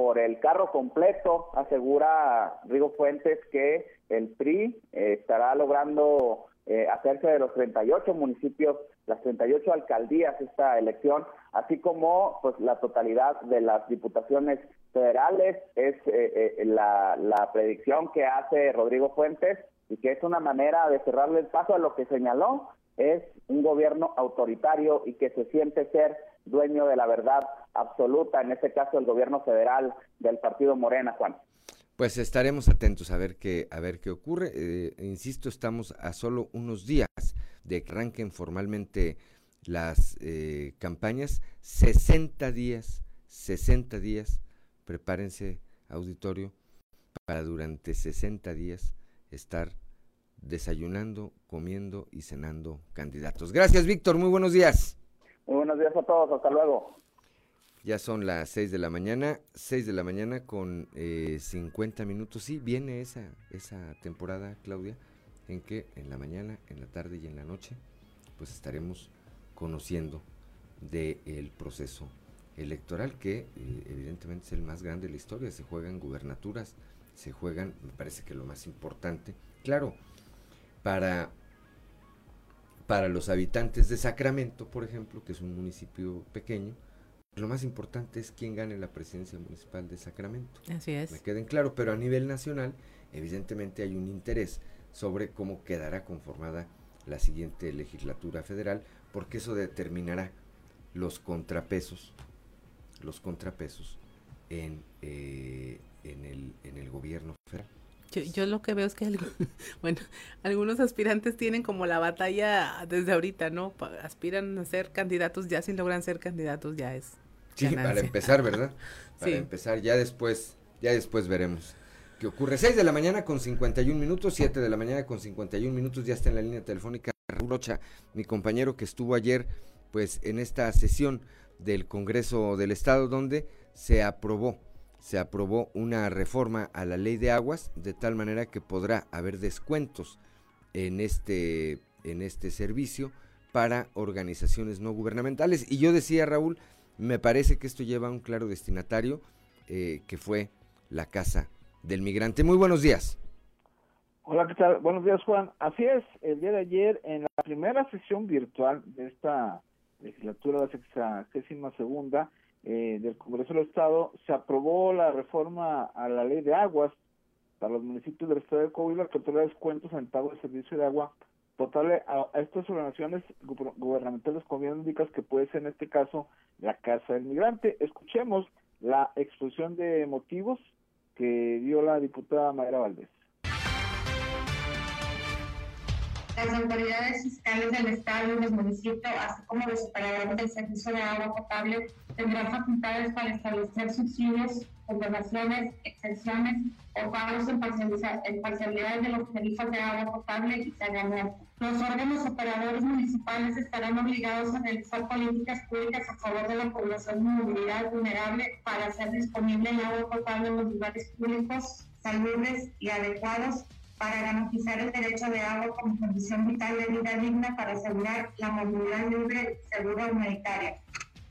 por el carro completo, asegura Rodrigo Fuentes que el PRI eh, estará logrando eh, hacerse de los 38 municipios, las 38 alcaldías esta elección, así como pues la totalidad de las diputaciones federales, es eh, eh, la, la predicción que hace Rodrigo Fuentes y que es una manera de cerrarle el paso a lo que señaló, es un gobierno autoritario y que se siente ser dueño de la verdad absoluta, en este caso el gobierno federal del partido Morena, Juan. Pues estaremos atentos a ver qué, a ver qué ocurre. Eh, insisto, estamos a solo unos días de que arranquen formalmente las eh, campañas. 60 días, 60 días, prepárense, auditorio, para durante 60 días estar desayunando, comiendo y cenando candidatos. Gracias, Víctor. Muy buenos días. Muy buenos días a todos. Hasta luego. Ya son las 6 de la mañana, 6 de la mañana con eh, 50 minutos. Sí, viene esa, esa temporada, Claudia, en que en la mañana, en la tarde y en la noche, pues estaremos conociendo del proceso electoral que eh, evidentemente es el más grande de la historia. Se juegan gubernaturas, se juegan, me parece que lo más importante, claro, para, para los habitantes de Sacramento, por ejemplo, que es un municipio pequeño, lo más importante es quién gane la presidencia municipal de Sacramento. Así es. Me queden claro, pero a nivel nacional, evidentemente hay un interés sobre cómo quedará conformada la siguiente legislatura federal, porque eso determinará los contrapesos, los contrapesos en, eh, en, el, en el gobierno federal. Yo, yo, lo que veo es que, bueno, algunos aspirantes tienen como la batalla desde ahorita, ¿no? Aspiran a ser candidatos, ya si logran ser candidatos ya es. Sí, ganancia. para empezar, ¿verdad? Para sí. empezar, ya después, ya después veremos qué ocurre. 6 de la mañana con 51 minutos, 7 de la mañana con 51 minutos, ya está en la línea telefónica Rocha, mi compañero que estuvo ayer, pues, en esta sesión del Congreso del Estado, donde se aprobó se aprobó una reforma a la ley de aguas de tal manera que podrá haber descuentos en este, en este servicio para organizaciones no gubernamentales. Y yo decía, Raúl, me parece que esto lleva a un claro destinatario eh, que fue la Casa del Migrante. Muy buenos días. Hola, ¿qué tal? Buenos días, Juan. Así es, el día de ayer en la primera sesión virtual de esta legislatura, la sexagésima segunda, eh, del Congreso del Estado, se aprobó la reforma a la ley de aguas para los municipios del Estado de Coahuila que otorga descuentos en pago de servicio de agua total a, a estas organizaciones gubernamentales comunitarias que puede ser en este caso la Casa del Migrante. Escuchemos la exposición de motivos que dio la diputada Mayra Valdés. Las autoridades fiscales del Estado y los municipios, así como los operadores del servicio de agua potable, tendrán facultades para establecer subsidios, condonaciones, exenciones o pagos en, parcialidades de los tarifas de agua potable y saneamiento. Los órganos operadores municipales estarán obligados a realizar políticas públicas a favor de la población de movilidad vulnerable para hacer disponible el agua potable en los lugares públicos, saludables y adecuados para garantizar el derecho de agua como condición vital de vida digna para asegurar la movilidad libre, segura y humanitaria.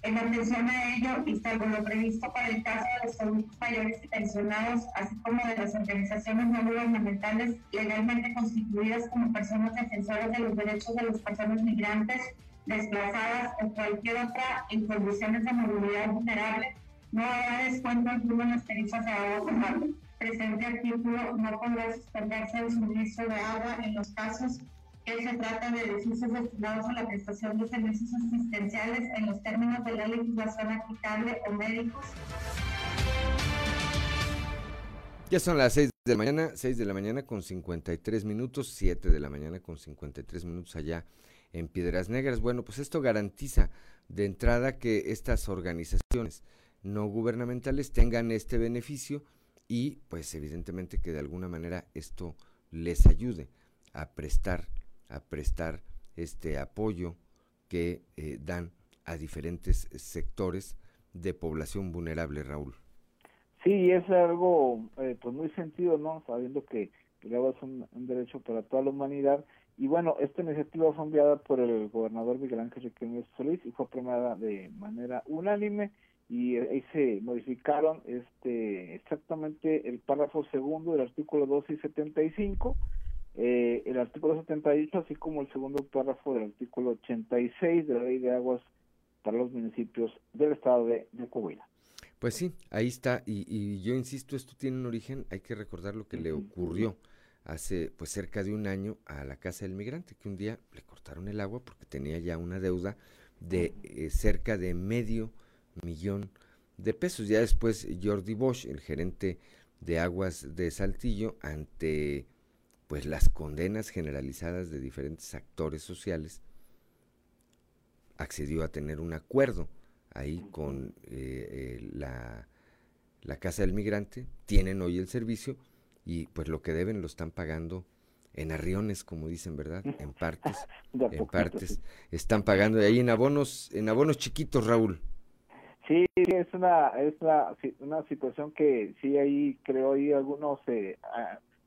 En atención a ello, y salvo lo previsto para el caso de los adultos mayores y pensionados, así como de las organizaciones no gubernamentales legalmente constituidas como personas defensoras de los derechos de las personas migrantes, desplazadas o cualquier otra en condiciones de movilidad vulnerable, no habrá descuento alguno en las tarifas de agua potable presente artículo no podrá suspenderse el suministro de agua en los casos que se trata de desusos destinados a la prestación de servicios asistenciales en los términos de la legislación aplicable o médicos. Ya son las 6 de la mañana, 6 de la mañana con 53 minutos, 7 de la mañana con 53 minutos allá en Piedras Negras. Bueno, pues esto garantiza de entrada que estas organizaciones no gubernamentales tengan este beneficio y pues evidentemente que de alguna manera esto les ayude a prestar, a prestar este apoyo que eh, dan a diferentes sectores de población vulnerable, Raúl. Sí, es algo eh, pues muy sentido, ¿no? Sabiendo que el agua es un, derecho para toda la humanidad. Y bueno, esta iniciativa fue enviada por el gobernador Miguel Ángel Riquelme Solís y fue aprobada de manera unánime y ahí se modificaron este exactamente el párrafo segundo del artículo 12 y 75, eh, el artículo 78, así como el segundo párrafo del artículo 86 de la Ley de Aguas para los municipios del estado de, de Coahuila. Pues sí, ahí está. Y, yo insisto, esto tiene un origen, hay que recordar lo que le ocurrió hace pues cerca de un año a la Casa del Migrante, que un día le cortaron el agua porque tenía ya una deuda de eh, cerca de medio millón de pesos. Ya después Jordi Bosch, el gerente de aguas de Saltillo, ante pues las condenas generalizadas de diferentes actores sociales, accedió a tener un acuerdo ahí con eh, eh, la, la Casa del Migrante, tienen hoy el servicio y pues lo que deben lo están pagando en arriones, como dicen, ¿verdad? En partes, en partes, están pagando y ahí en abonos, en abonos chiquitos, Raúl. Sí, es una, es una, una situación que sí ahí creo hay algunos eh,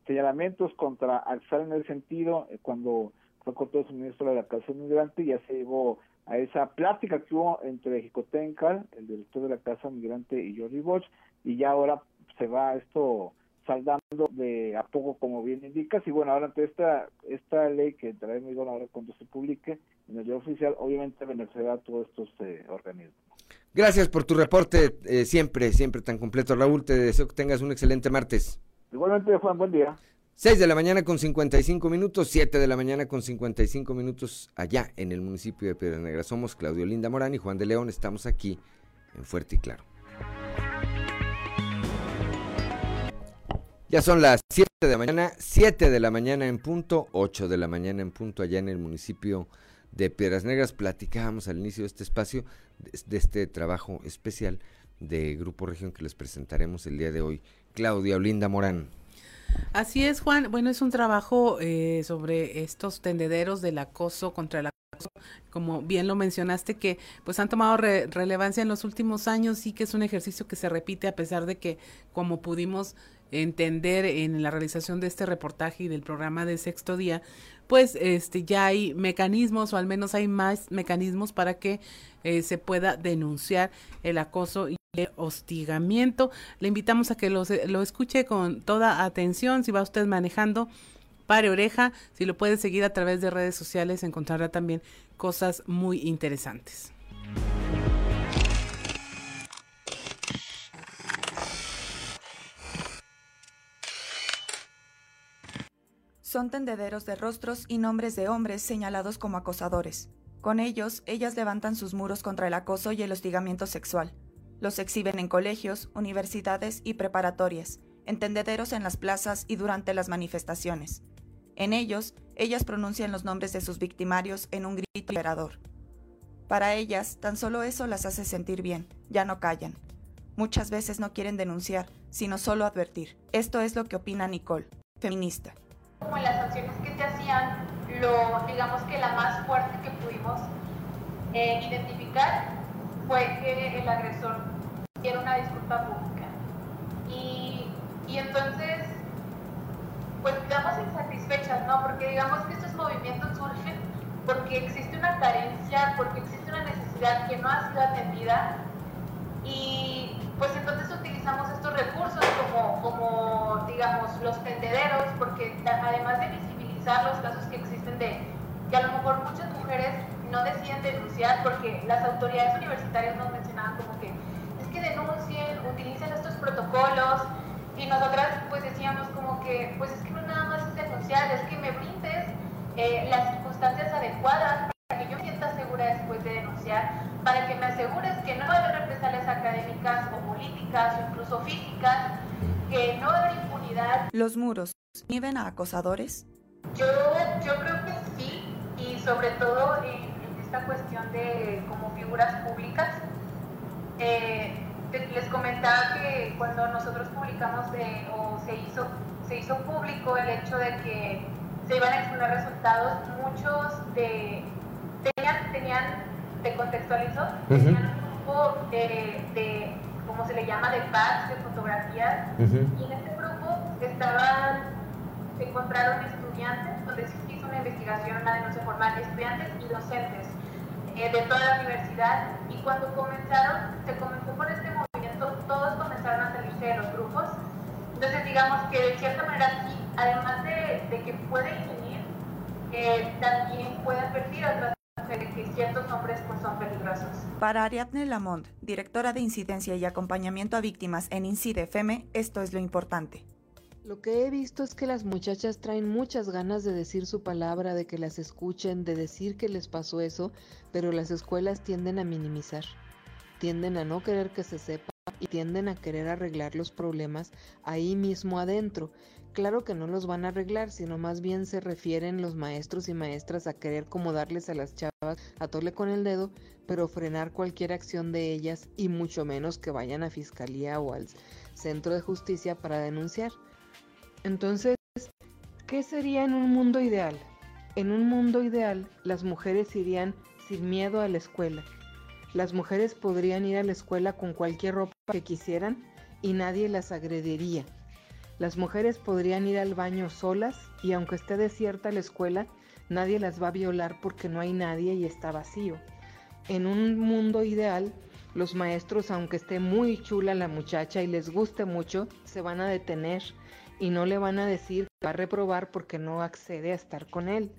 señalamientos contra Alzar en el sentido, cuando fue cortado el suministro de la Casa Migrante, ya se llevó a esa plática que hubo entre Jicotencal, el director de la Casa Migrante, y Jordi Bosch, y ya ahora se va esto saldando de a poco, como bien indicas, y bueno, ahora ante esta, esta ley que vigor ahora cuando se publique en el día oficial, obviamente beneficiará a todos estos eh, organismos. Gracias por tu reporte, eh, siempre, siempre tan completo, Raúl, te deseo que tengas un excelente martes. Igualmente, Juan, buen día. 6 de la mañana con 55 minutos, 7 de la mañana con 55 minutos allá en el municipio de Piedras Negras. Somos Claudio Linda Morán y Juan de León. Estamos aquí en Fuerte y Claro. Ya son las 7 de la mañana, 7 de la mañana en punto, 8 de la mañana en punto allá en el municipio de Piedras Negras. Platicábamos al inicio de este espacio, de este trabajo especial de Grupo Región que les presentaremos el día de hoy. Claudia Olinda Morán. Así es, Juan. Bueno, es un trabajo eh, sobre estos tendederos del acoso contra el acoso, como bien lo mencionaste, que pues han tomado relevancia en los últimos años sí que es un ejercicio que se repite a pesar de que, como pudimos entender en la realización de este reportaje y del programa de sexto día, pues este ya hay mecanismos o al menos hay más mecanismos para que eh, se pueda denunciar el acoso y el hostigamiento. Le invitamos a que lo, lo escuche con toda atención. Si va usted manejando, pare oreja. Si lo puede seguir a través de redes sociales, encontrará también cosas muy interesantes. Son tendederos de rostros y nombres de hombres señalados como acosadores. Con ellos, ellas levantan sus muros contra el acoso y el hostigamiento sexual. Los exhiben en colegios, universidades y preparatorias, en tendederos en las plazas y durante las manifestaciones. En ellos, ellas pronuncian los nombres de sus victimarios en un grito liberador. Para ellas, tan solo eso las hace sentir bien, ya no callan. Muchas veces no quieren denunciar, sino solo advertir. Esto es lo que opina Nicole, feminista como en las sanciones que se hacían, lo, digamos que la más fuerte que pudimos eh, identificar fue que el agresor diera una disculpa pública. Y, y entonces, pues quedamos insatisfechas, ¿no? Porque digamos que estos movimientos surgen porque existe una carencia, porque existe una necesidad que no ha sido atendida y pues entonces utilizamos estos recursos como, como digamos, los tendederos, porque además de visibilizar los casos que existen de que a lo mejor muchas mujeres no deciden denunciar porque las autoridades universitarias nos mencionaban como que es que denuncien, utilicen estos protocolos y nosotras pues decíamos como que pues es que no nada más es denunciar, es que me brindes eh, las circunstancias adecuadas para que yo sienta segura después de denunciar, para que no va a haber represalias académicas o políticas o incluso físicas, que no va a haber impunidad. ¿Los muros inhiben a acosadores? Yo, yo creo que sí, y sobre todo en, en esta cuestión de como figuras públicas. Eh, les comentaba que cuando nosotros publicamos eh, o se hizo, se hizo público el hecho de que se iban a exponer resultados, muchos de tenían, tenían te contextualizo, tenían un grupo de, de, como se le llama, de packs, de fotografías, y en este grupo estaban, se encontraron estudiantes, donde se hizo una investigación, una denuncia formal, estudiantes y docentes eh, de toda la universidad, y cuando comenzaron, se comenzó por este movimiento, todos comenzaron a salirse de los grupos, entonces digamos que de cierta manera sí, además de, de que puede inhibir, eh, también puede advertir a otras mujeres que ciertos hombres pues, son peligrosos. Para Ariadne Lamont, directora de incidencia y acompañamiento a víctimas en Incide FM, esto es lo importante. Lo que he visto es que las muchachas traen muchas ganas de decir su palabra, de que las escuchen, de decir que les pasó eso, pero las escuelas tienden a minimizar, tienden a no querer que se sepa y tienden a querer arreglar los problemas ahí mismo adentro. Claro que no los van a arreglar, sino más bien se refieren los maestros y maestras a querer como darles a las chavas a tole con el dedo, pero frenar cualquier acción de ellas y mucho menos que vayan a fiscalía o al centro de justicia para denunciar. Entonces, ¿qué sería en un mundo ideal? En un mundo ideal, las mujeres irían sin miedo a la escuela. Las mujeres podrían ir a la escuela con cualquier ropa que quisieran y nadie las agrediría. Las mujeres podrían ir al baño solas y aunque esté desierta la escuela, nadie las va a violar porque no hay nadie y está vacío. En un mundo ideal, los maestros, aunque esté muy chula la muchacha y les guste mucho, se van a detener y no le van a decir que va a reprobar porque no accede a estar con él.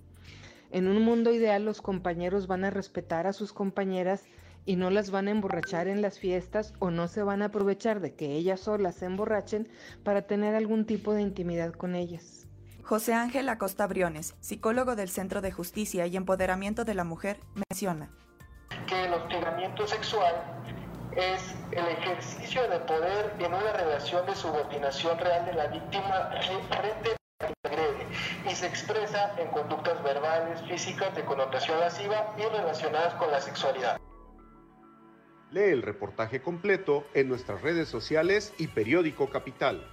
En un mundo ideal los compañeros van a respetar a sus compañeras y no las van a emborrachar en las fiestas o no se van a aprovechar de que ellas solas se emborrachen para tener algún tipo de intimidad con ellas. José Ángel Acosta Briones, psicólogo del Centro de Justicia y Empoderamiento de la Mujer, menciona que el hostigamiento sexual es el ejercicio de poder en una relación de subordinación real de la víctima frente a quien agrede y se expresa en conductas verbales, físicas de connotación lasciva y relacionadas con la sexualidad. Lee el reportaje completo en nuestras redes sociales y periódico Capital.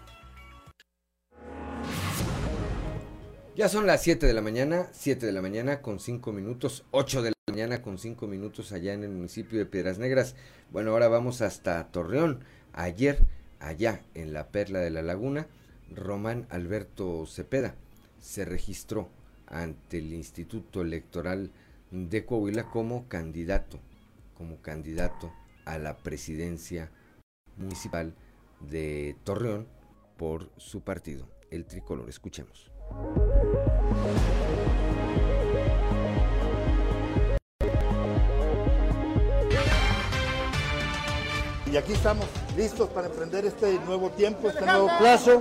Ya son las 7 de la mañana, 7 de la mañana con 5 minutos, 8 de la mañana con 5 minutos allá en el municipio de Piedras Negras. Bueno, ahora vamos hasta Torreón. Ayer, allá en la Perla de la Laguna, Román Alberto Cepeda se registró ante el Instituto Electoral de Coahuila como candidato, como candidato a la presidencia municipal de Torreón por su partido, el tricolor. Escuchemos. Y aquí estamos listos para emprender este nuevo tiempo, este nuevo plazo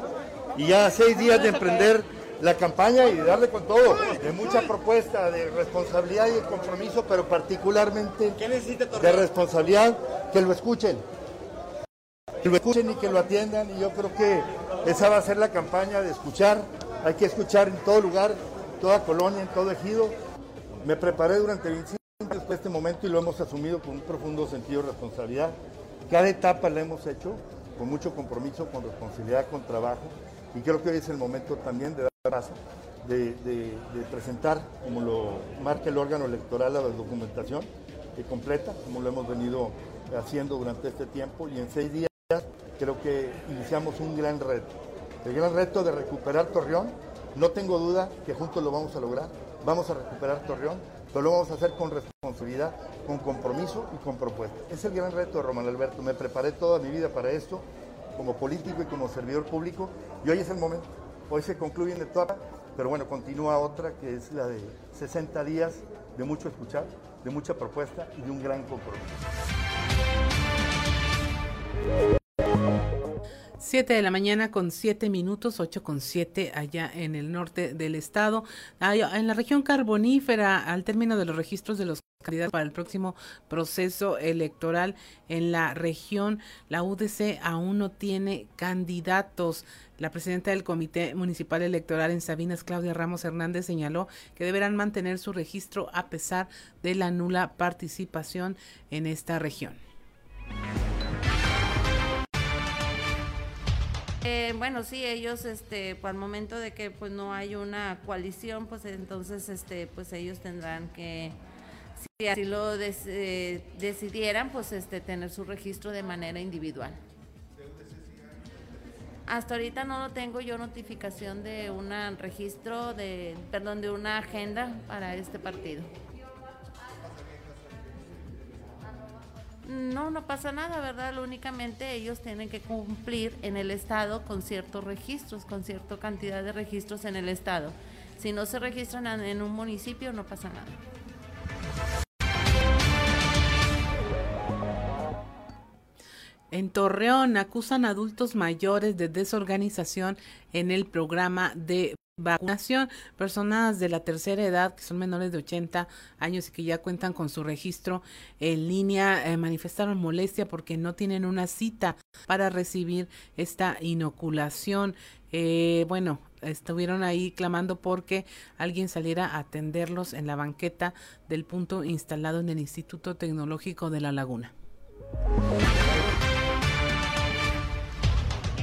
y ya seis días de emprender la campaña y darle con todo, de mucha propuesta, de responsabilidad y de compromiso, pero particularmente de responsabilidad, que lo escuchen, que lo escuchen y que lo atiendan y yo creo que esa va a ser la campaña de escuchar, hay que escuchar en todo lugar, toda colonia, en todo ejido. Me preparé durante 25 años para este momento y lo hemos asumido con un profundo sentido de responsabilidad. Cada etapa la hemos hecho con mucho compromiso, con responsabilidad, con trabajo y creo que hoy es el momento también de dar paso, de, de, de presentar, como lo marca el órgano electoral, la documentación completa, como lo hemos venido haciendo durante este tiempo. Y en seis días creo que iniciamos un gran reto. El gran reto de recuperar Torreón, no tengo duda que juntos lo vamos a lograr, vamos a recuperar Torreón, pero lo vamos a hacer con responsabilidad, con compromiso y con propuesta. Es el gran reto de Román Alberto, me preparé toda mi vida para esto, como político y como servidor público, y hoy es el momento. Hoy se concluye una etapa, pero bueno, continúa otra que es la de 60 días de mucho escuchar, de mucha propuesta y de un gran compromiso. 7 de la mañana con 7 minutos, 8 con 7 allá en el norte del estado. En la región carbonífera, al término de los registros de los candidatos para el próximo proceso electoral en la región, la UDC aún no tiene candidatos. La presidenta del Comité Municipal Electoral en Sabinas, Claudia Ramos Hernández, señaló que deberán mantener su registro a pesar de la nula participación en esta región. Eh, bueno, sí, ellos, este, al momento de que pues no hay una coalición, pues entonces, este, pues ellos tendrán que, si así lo decidieran, pues este, tener su registro de manera individual. Hasta ahorita no lo tengo yo notificación de un registro de, perdón, de una agenda para este partido. No, no pasa nada, ¿verdad? únicamente ellos tienen que cumplir en el Estado con ciertos registros, con cierta cantidad de registros en el Estado. Si no se registran en un municipio, no pasa nada. En Torreón acusan adultos mayores de desorganización en el programa de vacunación. Personas de la tercera edad, que son menores de 80 años y que ya cuentan con su registro en línea, eh, manifestaron molestia porque no tienen una cita para recibir esta inoculación. Eh, bueno, estuvieron ahí clamando porque alguien saliera a atenderlos en la banqueta del punto instalado en el Instituto Tecnológico de La Laguna.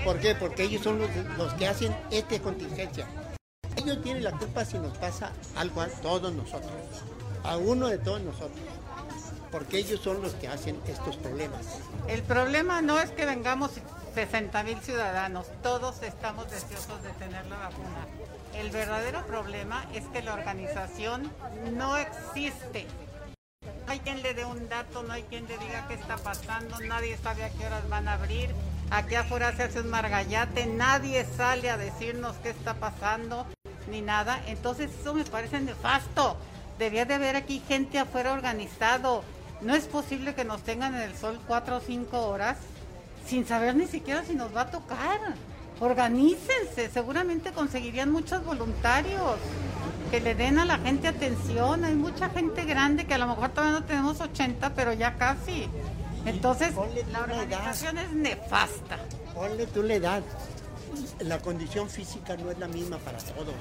¿Por qué? Porque ellos son los, que hacen esta contingencia. Ellos tienen la culpa si nos pasa algo a todos nosotros, a uno de todos nosotros, porque ellos son los que hacen estos problemas. El problema no es que vengamos 60 mil ciudadanos, todos estamos deseosos de tener la vacuna. El verdadero problema es que la organización no existe. No hay quien le dé un dato, no hay quien le diga qué está pasando, nadie sabe a qué horas van a abrir. Aquí afuera se hace un margallate, nadie sale a decirnos qué está pasando ni nada. Entonces eso me parece nefasto. Debía de haber aquí gente afuera organizado. No es posible que nos tengan en el sol cuatro o cinco horas sin saber ni siquiera si nos va a tocar. Organícense, seguramente conseguirían muchos voluntarios que le den a la gente atención. Hay mucha gente grande que a lo mejor todavía no tenemos 80, pero ya casi. Entonces, la organización es nefasta. Ponle tú le das la condición física no es la misma para todos.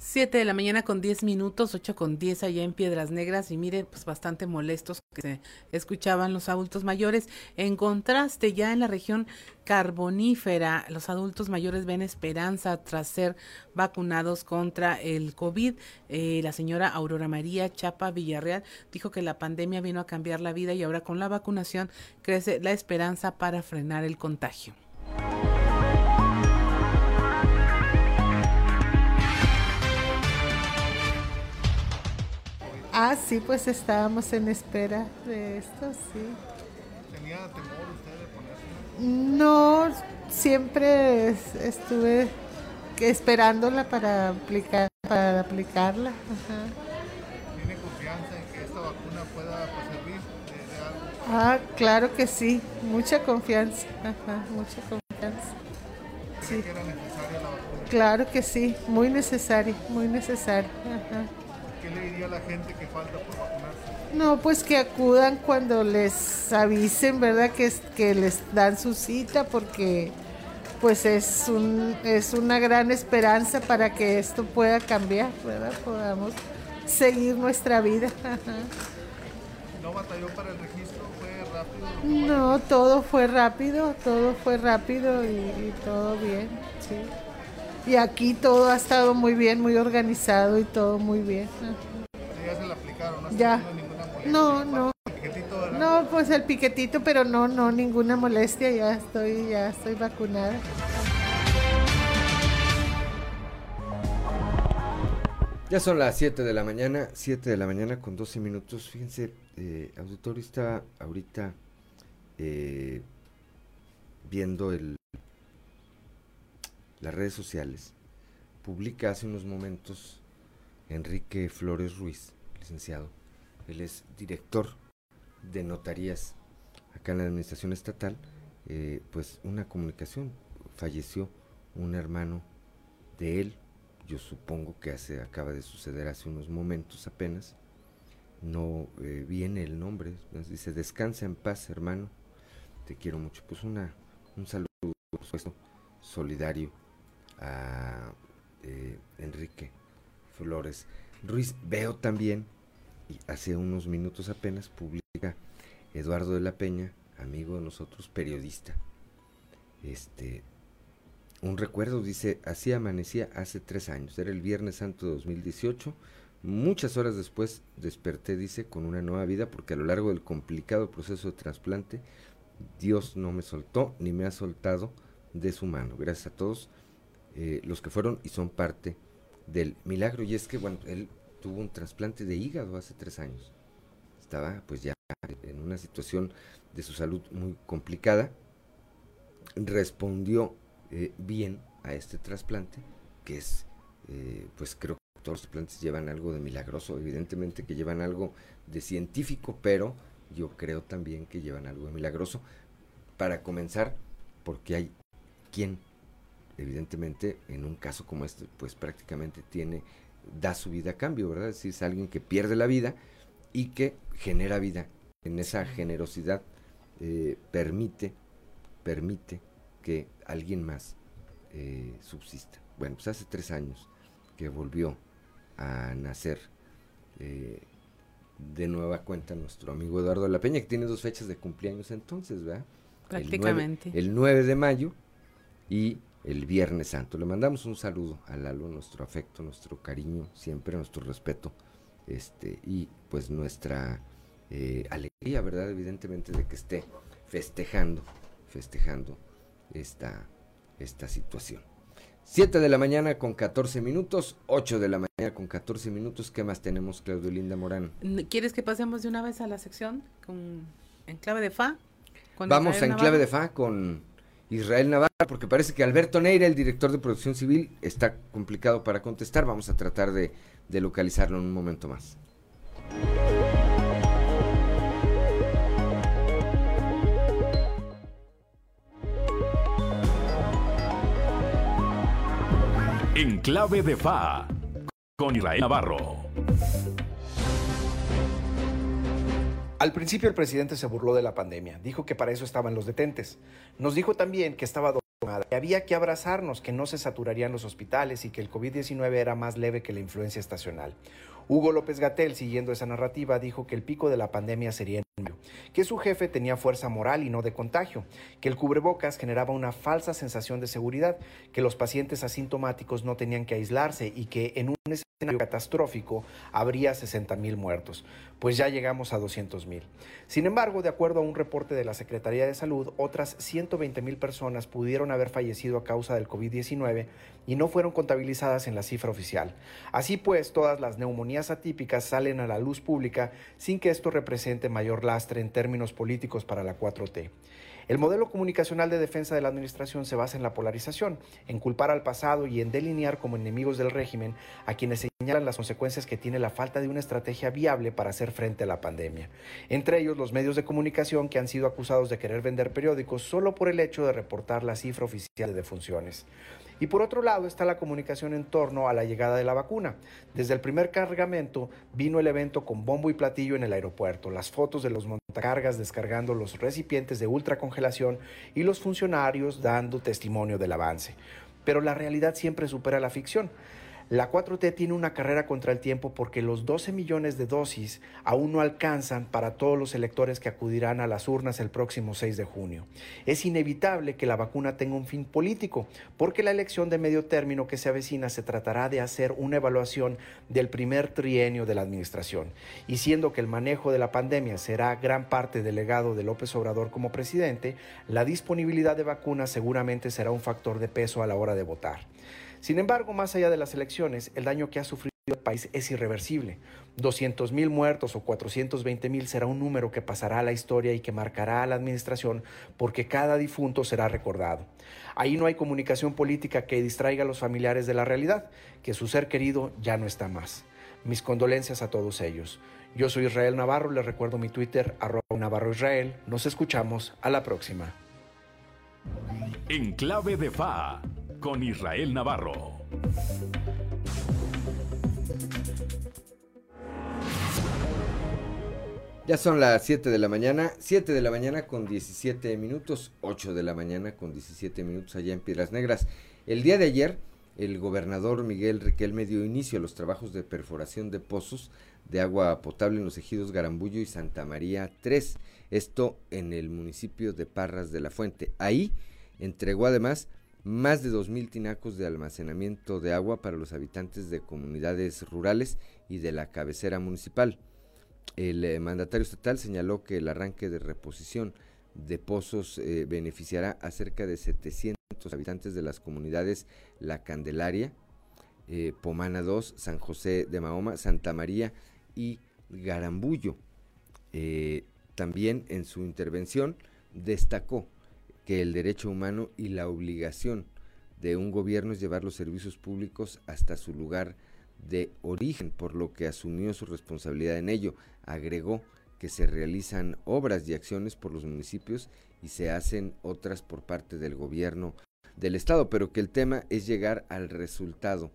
7 de la mañana con 10 minutos, 8 con 10 allá en Piedras Negras y miren, pues bastante molestos que se escuchaban los adultos mayores. En contraste, ya en la región carbonífera, los adultos mayores ven esperanza tras ser vacunados contra el COVID. Eh, la señora Aurora María Chapa Villarreal dijo que la pandemia vino a cambiar la vida y ahora con la vacunación crece la esperanza para frenar el contagio. Ah, sí, pues estábamos en espera de esto, sí. ¿Tenía temor usted de ponerse? No, siempre estuve esperándola para aplicar, para aplicarla. ¿Tiene confianza en que esta vacuna pueda pues, servir de, algo? Ah, claro que sí, mucha confianza, Ajá, mucha confianza. Sí. que era necesaria la vacuna? Claro que sí, muy necesaria, muy necesaria. Ajá. ¿Qué le diría a la gente que falta por vacunarse? No, pues que acudan cuando les avisen, ¿verdad? Que, que les dan su cita porque pues es, un, es una gran esperanza para que esto pueda cambiar, ¿verdad? Podamos seguir nuestra vida. ¿No batalló para el registro? ¿Fue rápido? No, todo fue rápido, todo fue rápido y, y todo bien, sí. Y aquí todo ha estado muy bien, muy organizado y todo muy bien. ¿Ya se la aplicaron? ¿No ya. ninguna molestia? No, no. No, pues el piquetito, pero no, no, ninguna molestia, ya estoy, ya estoy vacunada. Ya son las 7 de la mañana, 7 de la mañana con 12 minutos. Fíjense, eh, auditorio está ahorita eh, viendo el las redes sociales, publica hace unos momentos Enrique Flores Ruiz, licenciado. Él es director de notarías acá en la administración estatal, eh, pues una comunicación. Falleció un hermano de él, yo supongo que hace, acaba de suceder hace unos momentos apenas. No eh, viene el nombre, dice, descansa en paz, hermano, te quiero mucho. Pues una, un saludo, supuesto, solidario a eh, Enrique Flores Ruiz. Veo también, y hace unos minutos apenas, publica Eduardo de la Peña, amigo de nosotros, periodista. Este, un recuerdo, dice, así amanecía hace tres años, era el Viernes Santo de 2018. Muchas horas después desperté, dice, con una nueva vida, porque a lo largo del complicado proceso de trasplante, Dios no me soltó ni me ha soltado de su mano. Gracias a todos eh, los que fueron y son parte del milagro. Y es que, bueno, él tuvo un trasplante de hígado hace tres años. Estaba pues ya en una situación de su salud muy complicada. Respondió eh, bien a este trasplante, que es, eh, pues creo que todos los trasplantes llevan algo de milagroso, evidentemente que llevan algo de científico, pero yo creo también que llevan algo de milagroso. Para comenzar, porque hay quien evidentemente en un caso como este, pues prácticamente tiene, da su vida a cambio, ¿verdad? Es decir, es alguien que pierde la vida y que genera vida. En esa generosidad eh, permite, permite que alguien más eh, subsista. Bueno, pues hace tres años que volvió a nacer eh, de nueva cuenta nuestro amigo Eduardo de la Peña, que tiene dos fechas de cumpleaños entonces, ¿verdad? Prácticamente. El 9, de mayo y el Viernes Santo. Le mandamos un saludo a Lalo, nuestro afecto, nuestro cariño, siempre nuestro respeto, este, y pues nuestra eh, alegría, ¿verdad? Evidentemente de que esté festejando, festejando esta, esta situación. 7 de la mañana con 14 minutos, 8 de la mañana con 14 minutos. ¿Qué más tenemos, Claudio Linda Morán? ¿Quieres que pasemos de una vez a la sección con en clave de fa? Vamos a en clave de fa con Israel Navarra, porque parece que Alberto Neira, el director de Producción Civil, está complicado para contestar. Vamos a tratar de, de localizarlo en un momento más. En clave de FA, con Israel Navarro. Al principio el presidente se burló de la pandemia, dijo que para eso estaban los detentes. Nos dijo también que estaba domada, que había que abrazarnos, que no se saturarían los hospitales y que el COVID-19 era más leve que la influencia estacional. Hugo López Gatel, siguiendo esa narrativa, dijo que el pico de la pandemia sería en mayo, que su jefe tenía fuerza moral y no de contagio, que el cubrebocas generaba una falsa sensación de seguridad, que los pacientes asintomáticos no tenían que aislarse y que en un escenario catastrófico habría 60 mil muertos, pues ya llegamos a 200 mil. Sin embargo, de acuerdo a un reporte de la Secretaría de Salud, otras 120 mil personas pudieron haber fallecido a causa del COVID-19 y no fueron contabilizadas en la cifra oficial. Así pues, todas las neumonías atípicas salen a la luz pública sin que esto represente mayor lastre en términos políticos para la 4T. El modelo comunicacional de defensa de la administración se basa en la polarización, en culpar al pasado y en delinear como enemigos del régimen a quienes señalan las consecuencias que tiene la falta de una estrategia viable para hacer frente a la pandemia. Entre ellos, los medios de comunicación que han sido acusados de querer vender periódicos solo por el hecho de reportar la cifra oficial de defunciones. Y por otro lado está la comunicación en torno a la llegada de la vacuna. Desde el primer cargamento vino el evento con bombo y platillo en el aeropuerto, las fotos de los montacargas descargando los recipientes de ultracongelación y los funcionarios dando testimonio del avance. Pero la realidad siempre supera la ficción. La 4T tiene una carrera contra el tiempo porque los 12 millones de dosis aún no alcanzan para todos los electores que acudirán a las urnas el próximo 6 de junio. Es inevitable que la vacuna tenga un fin político, porque la elección de medio término que se avecina se tratará de hacer una evaluación del primer trienio de la administración. Y siendo que el manejo de la pandemia será gran parte del legado de López Obrador como presidente, la disponibilidad de vacunas seguramente será un factor de peso a la hora de votar. Sin embargo, más allá de las elecciones, el daño que ha sufrido el país es irreversible. 200 mil muertos o 420 mil será un número que pasará a la historia y que marcará a la administración porque cada difunto será recordado. Ahí no hay comunicación política que distraiga a los familiares de la realidad, que su ser querido ya no está más. Mis condolencias a todos ellos. Yo soy Israel Navarro, les recuerdo mi Twitter, arroba Navarro Israel. Nos escuchamos a la próxima. En clave de FA, con Israel Navarro. Ya son las 7 de la mañana, 7 de la mañana con 17 minutos, 8 de la mañana con 17 minutos allá en Piedras Negras. El día de ayer, el gobernador Miguel Riquelme dio inicio a los trabajos de perforación de pozos de agua potable en los ejidos Garambullo y Santa María 3, esto en el municipio de Parras de la Fuente. Ahí entregó además más de 2.000 tinacos de almacenamiento de agua para los habitantes de comunidades rurales y de la cabecera municipal. El eh, mandatario estatal señaló que el arranque de reposición de pozos eh, beneficiará a cerca de 700 habitantes de las comunidades La Candelaria, eh, Pomana 2, San José de Mahoma, Santa María y Garambullo. también en su intervención destacó que el derecho humano y la obligación de un gobierno es llevar los servicios públicos hasta su lugar de origen, por lo que asumió su responsabilidad en ello. Agregó que se realizan obras y acciones por los municipios y se hacen otras por parte del gobierno del estado, pero que el tema es llegar al resultado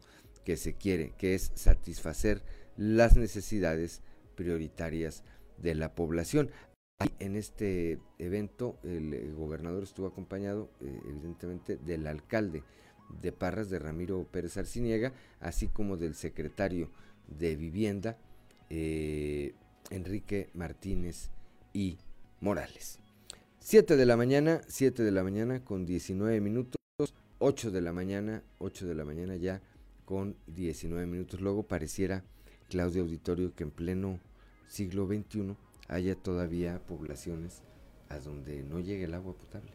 que se quiere, que es satisfacer las necesidades prioritarias de la población. En este evento el eh, gobernador estuvo acompañado eh, evidentemente del alcalde de Parras de Ramiro Pérez Arciniega, así como del secretario de Vivienda, eh, Enrique Martínez y Morales. 7 de la mañana, 7 de la mañana con 19 minutos, 8 de la mañana, 8 de la mañana ya con 19 minutos. Luego pareciera, Claudio Auditorio, que en pleno siglo XXI haya todavía poblaciones a donde no llegue el agua potable.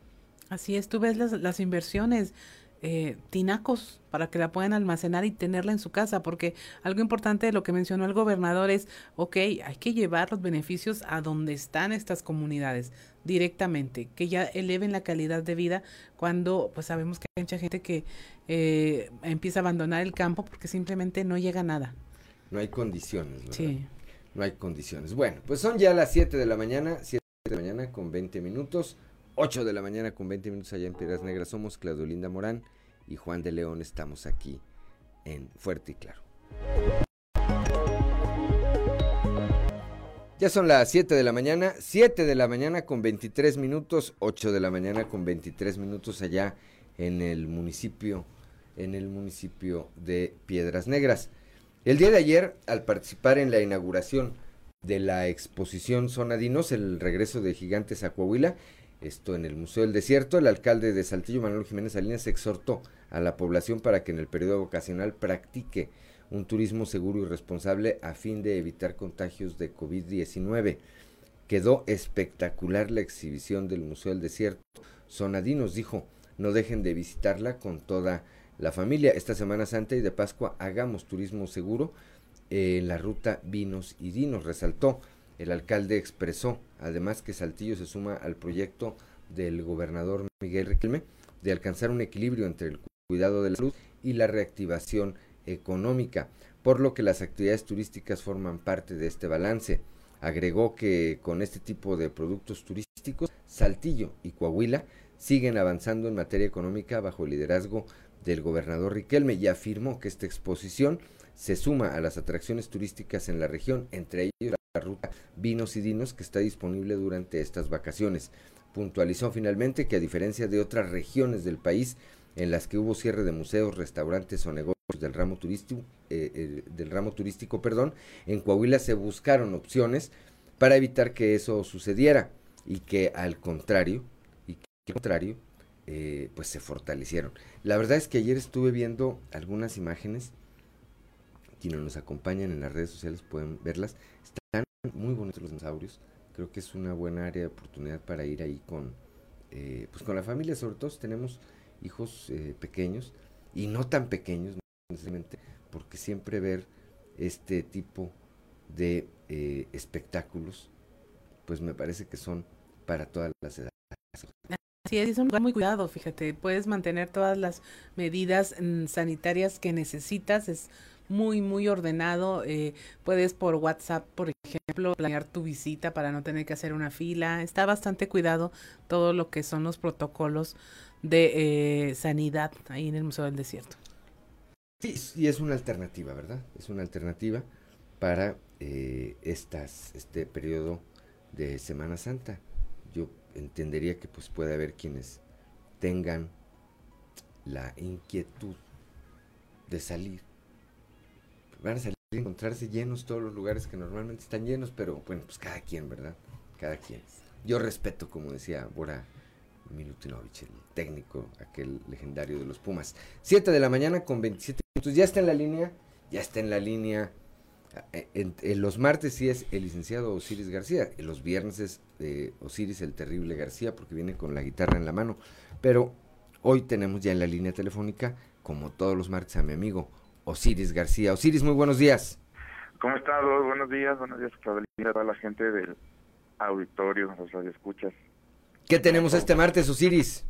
Así es, tú ves las, las inversiones eh, tinacos para que la puedan almacenar y tenerla en su casa, porque algo importante de lo que mencionó el gobernador es, ok, hay que llevar los beneficios a donde están estas comunidades directamente, que ya eleven la calidad de vida cuando pues sabemos que hay mucha gente que eh, empieza a abandonar el campo porque simplemente no llega nada. No hay condiciones. Sí. No hay condiciones. Bueno, pues son ya las 7 de la mañana, 7 de la mañana con 20 minutos. 8 de la mañana con 20 minutos allá en Piedras Negras. Somos Claudio Linda Morán y Juan de León. Estamos aquí en Fuerte y Claro. Ya son las 7 de la mañana, 7 de la mañana con 23 minutos, 8 de la mañana con 23 minutos allá en el municipio, en el municipio de Piedras Negras. El día de ayer, al participar en la inauguración de la exposición Zona Dinos, el regreso de gigantes a Coahuila, esto en el Museo del Desierto, el alcalde de Saltillo, Manuel Jiménez Salinas, exhortó a la población para que en el periodo vocacional practique un turismo seguro y responsable a fin de evitar contagios de COVID-19. Quedó espectacular la exhibición del Museo del Desierto. Sonadinos dijo, no dejen de visitarla con toda la familia. Esta Semana Santa y de Pascua hagamos turismo seguro en la ruta Vinos y Dinos, resaltó. El alcalde expresó además que Saltillo se suma al proyecto del gobernador Miguel Riquelme de alcanzar un equilibrio entre el cuidado de la salud y la reactivación económica, por lo que las actividades turísticas forman parte de este balance. Agregó que con este tipo de productos turísticos, Saltillo y Coahuila siguen avanzando en materia económica bajo el liderazgo del gobernador Riquelme y afirmó que esta exposición se suma a las atracciones turísticas en la región, entre ellos la ruta Vinos y Dinos que está disponible durante estas vacaciones. Puntualizó finalmente que a diferencia de otras regiones del país en las que hubo cierre de museos, restaurantes o negocios del ramo turístico, eh, eh, del ramo turístico, perdón, en Coahuila se buscaron opciones para evitar que eso sucediera y que al contrario, y que al contrario, eh, pues se fortalecieron. La verdad es que ayer estuve viendo algunas imágenes quienes nos acompañan en las redes sociales pueden verlas. Están muy bonitos los dinosaurios. Creo que es una buena área de oportunidad para ir ahí con, eh, pues con la familia, sobre todo si tenemos hijos eh, pequeños y no tan pequeños necesariamente, porque siempre ver este tipo de eh, espectáculos, pues me parece que son para todas las edades. Sí, es un lugar muy cuidado, fíjate, puedes mantener todas las medidas mm, sanitarias que necesitas, es muy, muy ordenado. Eh, puedes por WhatsApp, por ejemplo, planear tu visita para no tener que hacer una fila. Está bastante cuidado todo lo que son los protocolos de eh, sanidad ahí en el Museo del Desierto. Sí, y es una alternativa, ¿verdad? Es una alternativa para eh, estas, este periodo de Semana Santa. Entendería que pues puede haber quienes tengan la inquietud de salir. Van a salir a encontrarse llenos todos los lugares que normalmente están llenos, pero bueno, pues cada quien, ¿verdad? Cada quien. Yo respeto, como decía Bora Milutinovich, el técnico, aquel legendario de los Pumas. 7 de la mañana con 27 minutos. Ya está en la línea, ya está en la línea. Eh, en, los martes sí es el licenciado Osiris García, en los viernes es eh, Osiris el terrible García porque viene con la guitarra en la mano. Pero hoy tenemos ya en la línea telefónica, como todos los martes, a mi amigo Osiris García. Osiris, muy buenos días. ¿Cómo estás? Buenos días, buenos días a toda la gente del auditorio, los radioescuchas. ¿Qué tenemos este martes, Osiris?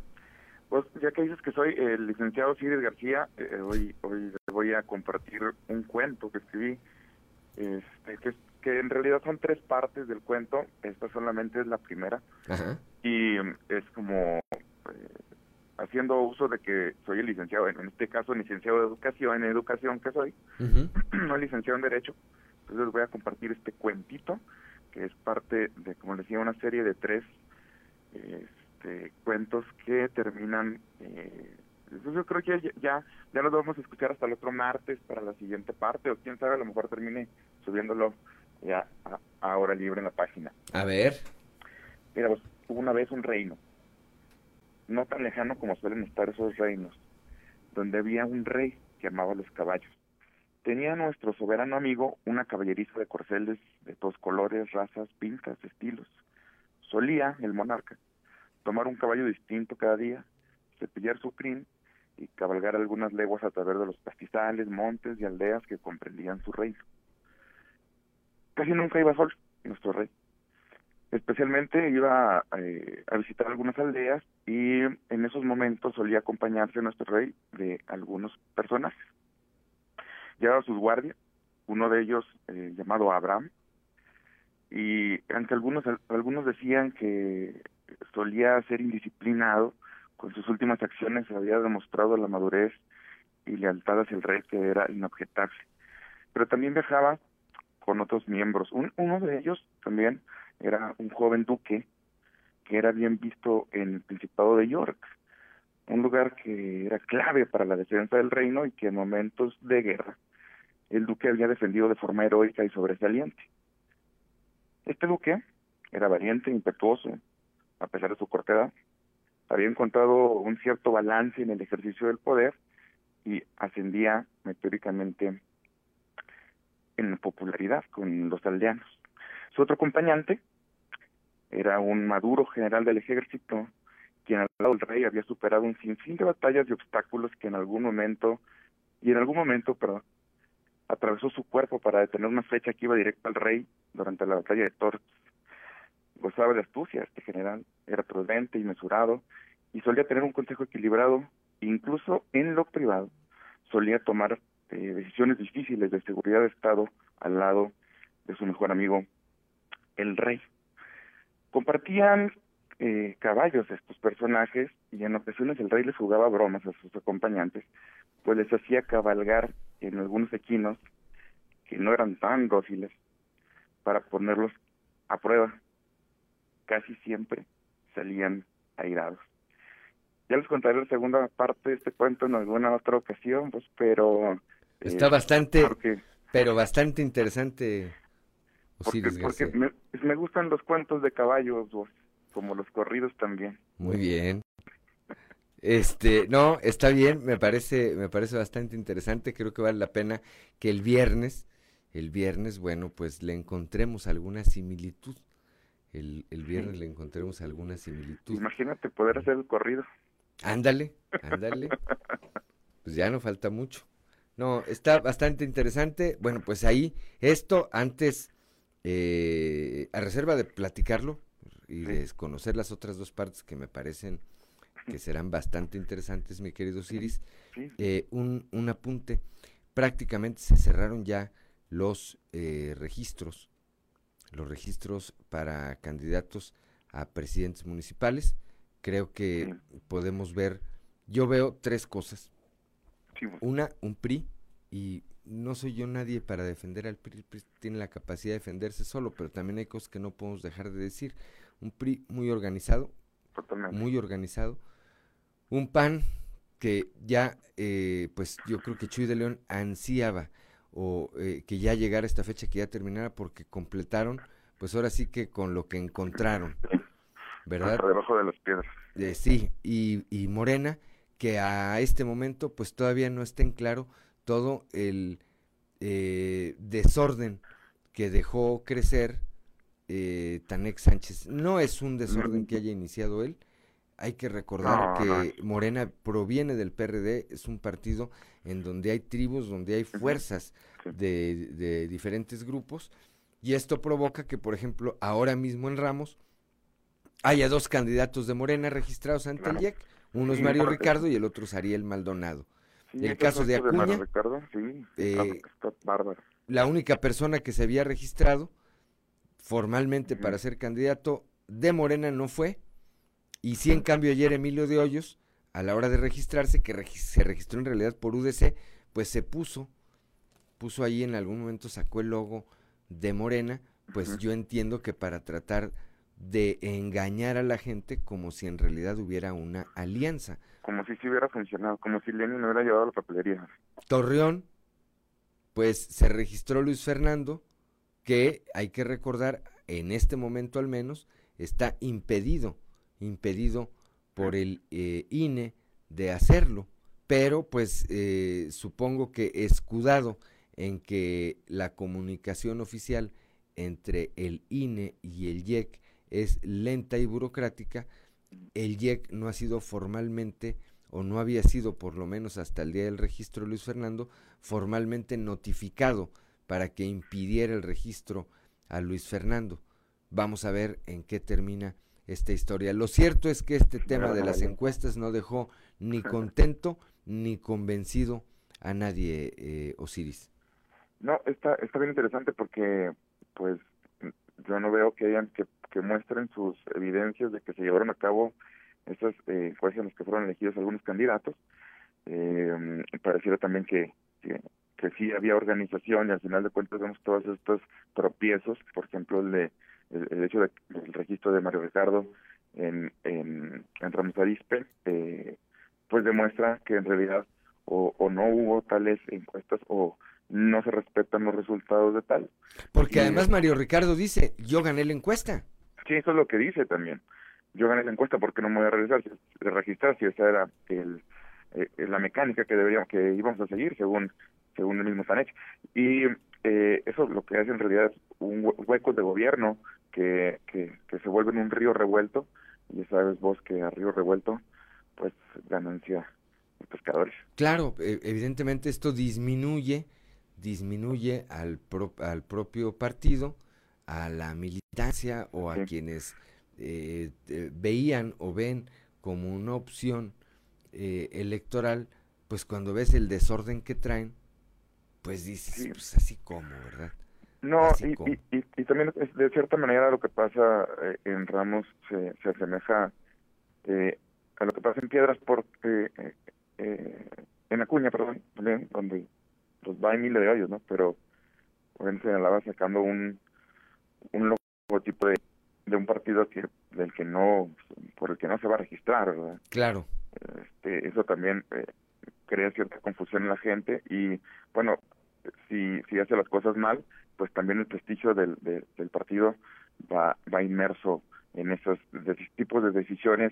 Pues ya que dices que soy el licenciado Osiris García, eh, hoy hoy voy a compartir un cuento que escribí, este, que, en realidad son tres partes del cuento, esta solamente es la primera, y es como eh, haciendo uso de que soy el licenciado, en este caso licenciado de educación, en educación que soy, no licenciado en derecho, entonces les voy a compartir este cuentito, que es parte de, como les decía, una serie de tres este, cuentos que terminan eh, yo creo que ya, ya nos vamos a escuchar hasta el otro martes para la siguiente parte o quién sabe a lo mejor termine subiéndolo ya ahora libre en la página. A ver. Mira pues hubo una vez un reino no tan lejano como suelen estar esos reinos donde había un rey que amaba los caballos. Tenía nuestro soberano amigo una caballeriza de corceles de todos colores razas pintas estilos. Solía el monarca tomar un caballo distinto cada día, cepillar su crin y cabalgar algunas leguas a través de los pastizales, montes y aldeas que comprendían su reino. Casi nunca iba sol nuestro rey. Especialmente iba eh, a visitar algunas aldeas y en esos momentos solía acompañarse nuestro rey de algunos personajes. Llevaba sus guardias, uno de ellos eh, llamado Abraham, y aunque algunos algunos decían que solía ser indisciplinado con sus últimas acciones había demostrado la madurez y lealtad hacia el rey que era inobjetable pero también viajaba con otros miembros uno de ellos también era un joven duque que era bien visto en el Principado de York un lugar que era clave para la defensa del reino y que en momentos de guerra el duque había defendido de forma heroica y sobresaliente este duque era valiente, impetuoso, a pesar de su corta edad. Había encontrado un cierto balance en el ejercicio del poder y ascendía meteóricamente en popularidad con los aldeanos. Su otro acompañante era un maduro general del ejército, quien al lado del rey había superado un sinfín de batallas y obstáculos que en algún momento, y en algún momento, perdón, atravesó su cuerpo para detener una flecha que iba directa al rey durante la batalla de Torres. Gozaba de astucia este general, era prudente y mesurado y solía tener un consejo equilibrado, incluso en lo privado. Solía tomar eh, decisiones difíciles de seguridad de Estado al lado de su mejor amigo, el rey. Compartían eh, caballos estos personajes y en ocasiones el rey les jugaba bromas a sus acompañantes, pues les hacía cabalgar en algunos equinos que no eran tan dóciles para ponerlos a prueba. Casi siempre salían airados. Ya les contaré la segunda parte de este cuento en alguna otra ocasión, pues, pero... Está eh, bastante, pero bastante interesante. porque, porque me, me, gustan los cuentos de caballos, como los corridos también. Muy bien. Este, no, está bien, me parece, me parece bastante interesante, creo que vale la pena que el viernes, el viernes, bueno, pues le encontremos alguna similitud. El, el viernes le encontremos alguna similitud. Imagínate poder hacer el corrido. Ándale, ándale. pues ya no falta mucho. No, está bastante interesante. Bueno, pues ahí, esto antes, eh, a reserva de platicarlo y de conocer las otras dos partes que me parecen que serán bastante interesantes, mi querido Siris. Eh, un, un apunte. prácticamente se cerraron ya los eh, registros, los registros para candidatos a presidentes municipales. Creo que podemos ver, yo veo tres cosas. Una, un PRI, y no soy yo nadie para defender al PRI, el PRI tiene la capacidad de defenderse solo, pero también hay cosas que no podemos dejar de decir. Un PRI muy organizado, muy organizado. Un PAN que ya, eh, pues yo creo que Chuy de León ansiaba o eh, que ya llegara esta fecha, que ya terminara, porque completaron, pues ahora sí que con lo que encontraron, ¿verdad? debajo de las piedras. Eh, sí, y, y Morena, que a este momento, pues todavía no está en claro todo el desorden que dejó crecer Tanek Sánchez. No es un desorden que haya iniciado él, hay que recordar que Morena proviene del PRD, es un partido en donde hay tribus, donde hay fuerzas de, diferentes grupos, y esto provoca que, por ejemplo, ahora mismo en Ramos haya dos candidatos de Morena registrados ante el IEC, uno es Mario Ricardo y el otro es Ariel Maldonado. el caso de Acuña, eh, la única persona que se había registrado formalmente para ser candidato de Morena no fue, y si en cambio ayer Emilio de Hoyos, a la hora de registrarse, que se registró en realidad por UDC, pues se puso, puso ahí en algún momento, sacó el logo de Morena, pues yo entiendo que para tratar de engañar a la gente como si en realidad hubiera una alianza. Como si se hubiera funcionado, como si Lenin no hubiera llevado la papelería. Torreón, pues se registró Luis Fernando, que hay que recordar, en este momento al menos, está impedido impedido por el eh, INE de hacerlo, pero pues eh, supongo que escudado en que la comunicación oficial entre el INE y el IEC es lenta y burocrática, el IEC no ha sido formalmente, o no había sido por lo menos hasta el día del registro Luis Fernando, formalmente notificado para que impidiera el registro a Luis Fernando. Vamos a ver en qué termina esta historia. Lo cierto es que este tema de las encuestas no dejó ni contento ni convencido a nadie, eh, Osiris. No, está, está bien interesante porque, pues, yo no veo que hayan que, que muestren sus evidencias de que se llevaron a cabo estas eh, en las que fueron elegidos algunos candidatos. Eh, pareciera también que, que, sí había organización y al final de cuentas vemos todos estos tropiezos, por ejemplo el de el, hecho de, del registro de Mario Ricardo en, en, en Ramos Arispe, eh, pues demuestra que en realidad o, o no hubo tales encuestas o no se respetan los resultados de tal. Porque además Mario Ricardo dice, yo gané la encuesta. Sí, eso es lo que dice también. Yo gané la encuesta porque no me voy a regresar, registrar si esa era el, eh, la mecánica que deberíamos que íbamos a seguir según según el mismo Sanech. Y eh, eso lo que hace en realidad es un hueco de gobierno que, que, se vuelve en un río revuelto, y sabes vos que a río revuelto, pues ganancia de pescadores. Claro, e, evidentemente esto disminuye, disminuye al, al propio partido, a la militancia o a quienes eh, veían o ven como una opción eh, electoral, pues cuando ves el desorden que traen, pues dices, pues así como, ¿verdad? No, y, y, y, también es, de cierta manera lo que pasa eh, en Ramos se, se asemeja eh, a lo que pasa en Piedras porque en Acuña, perdón, también, donde pues va en miles de hoyos, ¿no? Pero en señalaba sacando un un logotipo de, de un partido que del que no por el que no se va a registrar, ¿verdad? Claro. Este, eso también eh, crea cierta confusión en la gente y bueno, si si hace las cosas mal, pues también el prestigio del, del partido va, va inmerso en esos tipos de decisiones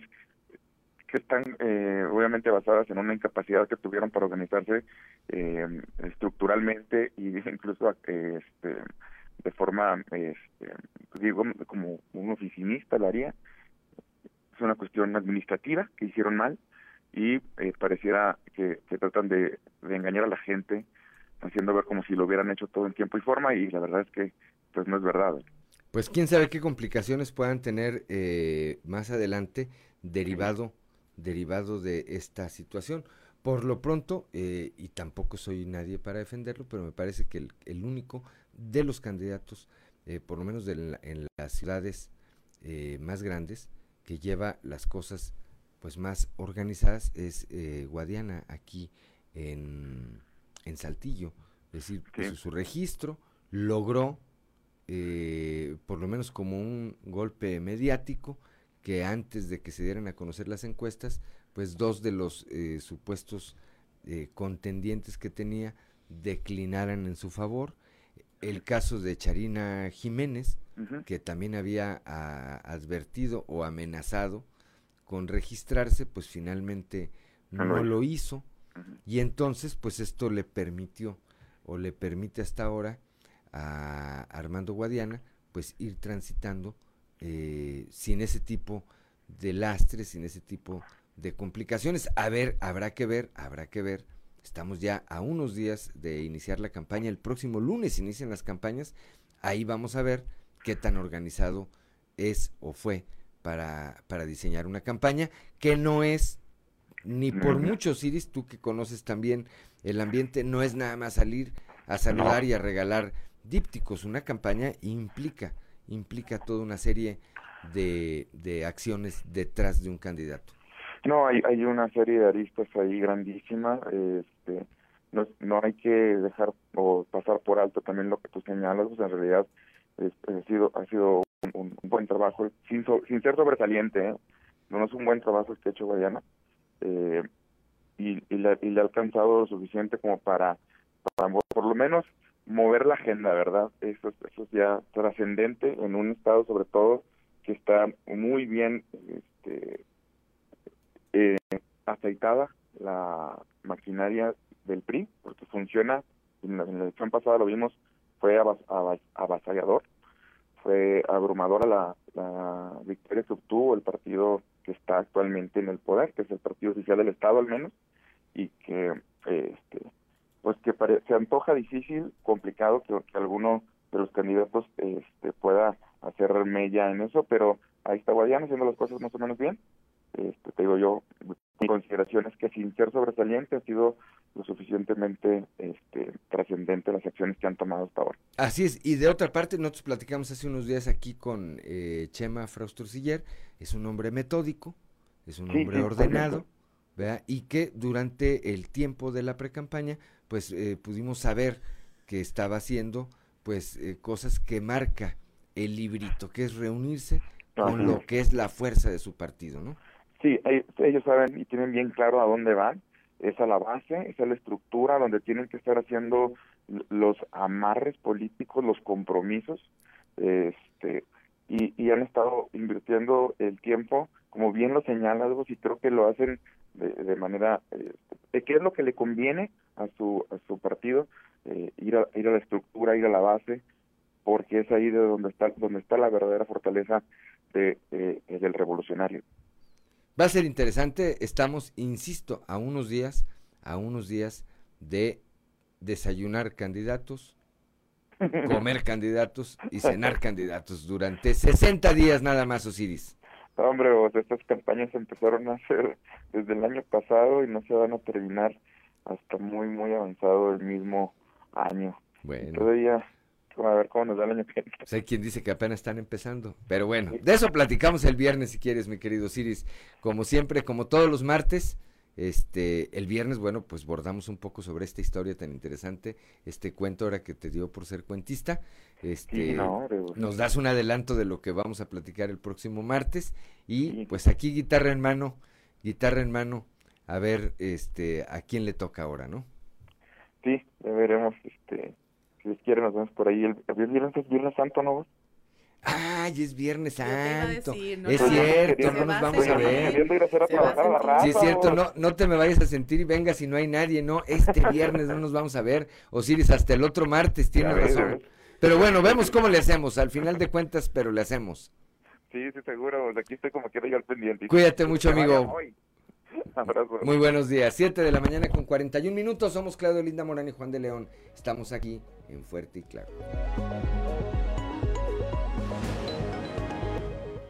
que están eh, obviamente basadas en una incapacidad que tuvieron para organizarse eh, estructuralmente y incluso este, de forma, este, digo, como un oficinista lo haría. Es una cuestión administrativa que hicieron mal y eh, pareciera que, que tratan de, de engañar a la gente haciendo ver como si lo hubieran hecho todo en tiempo y forma y la verdad es que pues no es verdad. Pues quién sabe qué complicaciones puedan tener eh, más adelante derivado derivado de esta situación. por lo pronto, eh, y tampoco soy nadie para defenderlo, pero me parece que el, el único de los candidatos, eh, por lo menos de la- en las ciudades eh, más grandes, que lleva las cosas pues más organizadas es Guadiana aquí en, en Saltillo. Es decir, su registro, logró eh, por lo menos como un golpe mediático que antes de que se dieran a conocer las encuestas, pues dos de los eh, supuestos eh, contendientes que tenía declinaran en su favor. El caso de Charina Jiménez, que también había ah, advertido o amenazado con registrarse, pues finalmente No no lo hizo. Y entonces, pues esto le permitió, o le permite hasta ahora a Armando Guadiana, pues ir transitando eh, sin ese tipo de lastres, sin ese tipo de complicaciones. A ver, habrá que ver, habrá que ver. Estamos ya a unos días de iniciar la campaña. El próximo lunes inician las campañas. Ahí vamos a ver qué tan organizado es o fue para, para diseñar una campaña que no es ni por mucho, Iris, tú que conoces también el ambiente, no es nada más salir a saludar y a regalar dípticos. Una campaña implica, implica toda una serie de, de acciones detrás de un candidato. No, hay, hay una serie de aristas ahí grandísima. Este, no, no hay que dejar o pasar por alto también lo que tú señalas. Pues en realidad es- ha sido ha sido un, buen trabajo, sin, so- sin ser sobresaliente. ¿eh? No es un buen trabajo ha hecho Guayana. Eh, y, y, le, y le ha alcanzado lo suficiente como para, para por lo menos mover la agenda, ¿verdad? Eso, es- eso es ya trascendente en un estado sobre todo que está muy bien este, eh, aceitada la maquinaria del PRI, porque funciona, en la, en la elección pasada lo vimos, fue avas- avas- avasallador, fue abrumadora la, la victoria que obtuvo el partido que está actualmente en el poder, que es el partido oficial del Estado al menos, y que eh, este, pues que pare- se antoja difícil, complicado que, que alguno de los candidatos este, pueda hacer mella en eso, pero ahí está Guadiana haciendo las cosas más o menos bien. Este, te digo yo, mi consideración es que sin ser sobresaliente ha sido lo suficientemente este, trascendente las acciones que han tomado hasta ahora. Así es, y de otra parte, nosotros platicamos hace unos días aquí con eh, Chema Frausturciller, es un hombre metódico, es un Sí, hombre sí, ordenado. ¿verdad? Y que durante el tiempo de la precampaña, pues eh, pudimos saber que estaba haciendo, pues, eh, cosas que marca el librito, que es reunirse con lo que es la fuerza de su partido, ¿no? Sí, eh, ellos saben y tienen bien claro a dónde van. Esa es la base, esa es la estructura donde tienen que estar haciendo los amarres políticos, los compromisos, este, y, y han estado invirtiendo el tiempo, como bien lo señalas, vos, y creo que lo hacen de, de manera, eh, de qué es lo que le conviene a su, a su partido, eh, ir, a, ir a la estructura, ir a la base, porque es ahí de donde está, donde está la verdadera fortaleza de, eh, del revolucionario. Va a ser interesante, estamos, insisto, a unos días, a unos días de desayunar candidatos, comer candidatos y cenar candidatos durante 60 días nada más, Osiris. Hombre, o sea, estas campañas empezaron a hacer desde el año pasado y no se van a terminar hasta muy, muy avanzado el mismo año. Bueno. Todavía, a ver cómo nos da el año que viene. Pues hay quien dice que apenas están empezando. Pero bueno, de eso platicamos el viernes si quieres, mi querido Osiris. Como siempre, como todos los martes, este, el viernes, bueno, pues bordamos un poco sobre esta historia tan interesante, este cuento ahora que te dio por ser cuentista. Este, Sí, no, nos das un adelanto de lo que vamos a platicar el próximo martes. Y pues aquí guitarra en mano, guitarra en mano, a ver este a quién le toca ahora, ¿no? Sí, ya veremos, este, si Dios quiere nos vemos por ahí. El, el viernes es Viernes Santo, ¿no? Ay, es Viernes Santo. decir, no es cierto, no nos vamos a ver. A a Sí, es cierto, no, no te me vayas a sentir y venga si no hay nadie, no, este viernes no nos vamos a ver, Osiris, hasta el otro martes, tiene Ya ves, ya razón. Pero bueno, vemos cómo le hacemos, al final de cuentas, pero le hacemos. Sí, sí, seguro. Aquí estoy como quiera yo al pendiente. Cuídate mucho, amigo. Abrazo. Muy buenos días, 7 de la mañana con 41 minutos, somos Claudio Linda Morán y Juan de León, estamos aquí en Fuerte y Claro.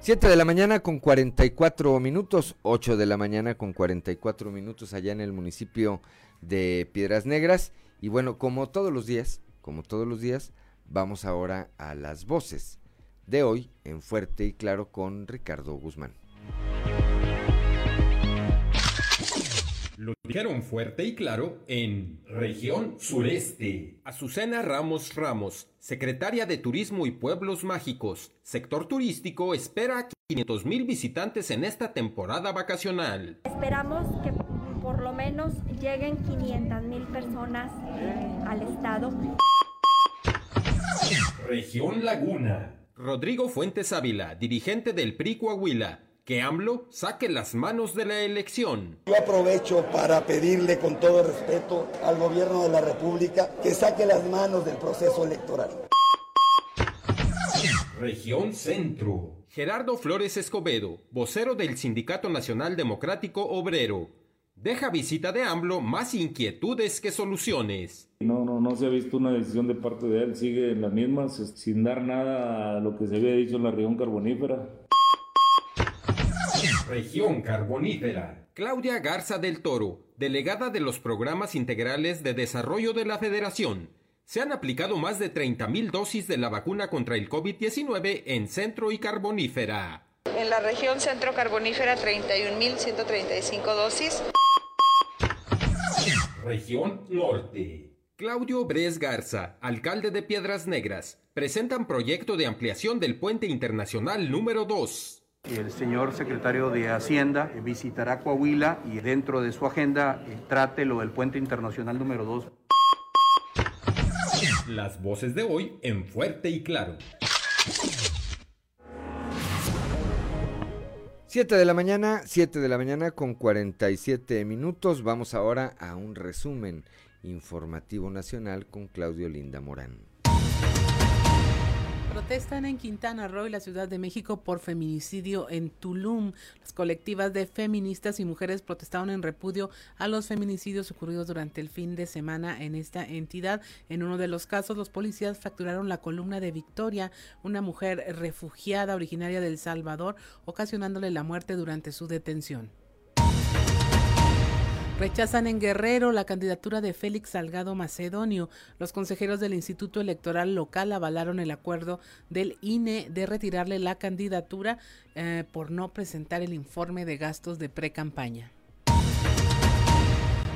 7 de la mañana con 44 minutos, 8 de la mañana con 44 minutos allá en el municipio de Piedras Negras. Y bueno, como todos los días, como todos los días, vamos ahora a las voces de hoy en Fuerte y Claro con Ricardo Guzmán. Lo dijeron fuerte y claro en región sureste. Azucena Ramos Ramos, secretaria de Turismo y Pueblos Mágicos, sector turístico, espera 500 mil visitantes en esta temporada vacacional. Esperamos que por lo menos lleguen 500 mil personas al estado. Región Laguna. Rodrigo Fuentes Ávila, dirigente del PRI Coahuila, que AMLO saque las manos de la elección. Yo aprovecho para pedirle con todo respeto al gobierno de la República que saque las manos del proceso electoral. Región Centro. Gerardo Flores Escobedo, vocero del Sindicato Nacional Democrático Obrero. Deja visita de AMLO más inquietudes que soluciones. No, no, no se ha visto una decisión de parte de él, sigue en las mismas, sin dar nada a lo que se había dicho en la región carbonífera. Región Carbonífera. Claudia Garza del Toro, delegada de los programas integrales de desarrollo de la Federación. Se han aplicado más de 30.000 dosis de la vacuna contra el COVID-19 en Centro y Carbonífera. En la región Centro Carbonífera, 31.135 dosis. Región Norte. Claudio Bres Garza, alcalde de Piedras Negras, presentan proyecto de ampliación del puente internacional número 2. El señor secretario de Hacienda visitará Coahuila y dentro de su agenda eh, trate lo del puente internacional número 2. Las voces de hoy en fuerte y claro. 7 de la mañana, 7 de la mañana con 47 minutos. Vamos ahora a un resumen informativo nacional con Claudio Linda Morán. Protestan en Quintana Roo y la Ciudad de México por feminicidio en Tulum. Las colectivas de feministas y mujeres protestaron en repudio a los feminicidios ocurridos durante el fin de semana en esta entidad. En uno de los casos, los policías fracturaron la columna de Victoria, una mujer refugiada originaria del Salvador, ocasionándole la muerte durante su detención. Rechazan en Guerrero la candidatura de Félix Salgado Macedonio. Los consejeros del Instituto Electoral Local avalaron el acuerdo del INE de retirarle la candidatura eh, por no presentar el informe de gastos de pre-campaña.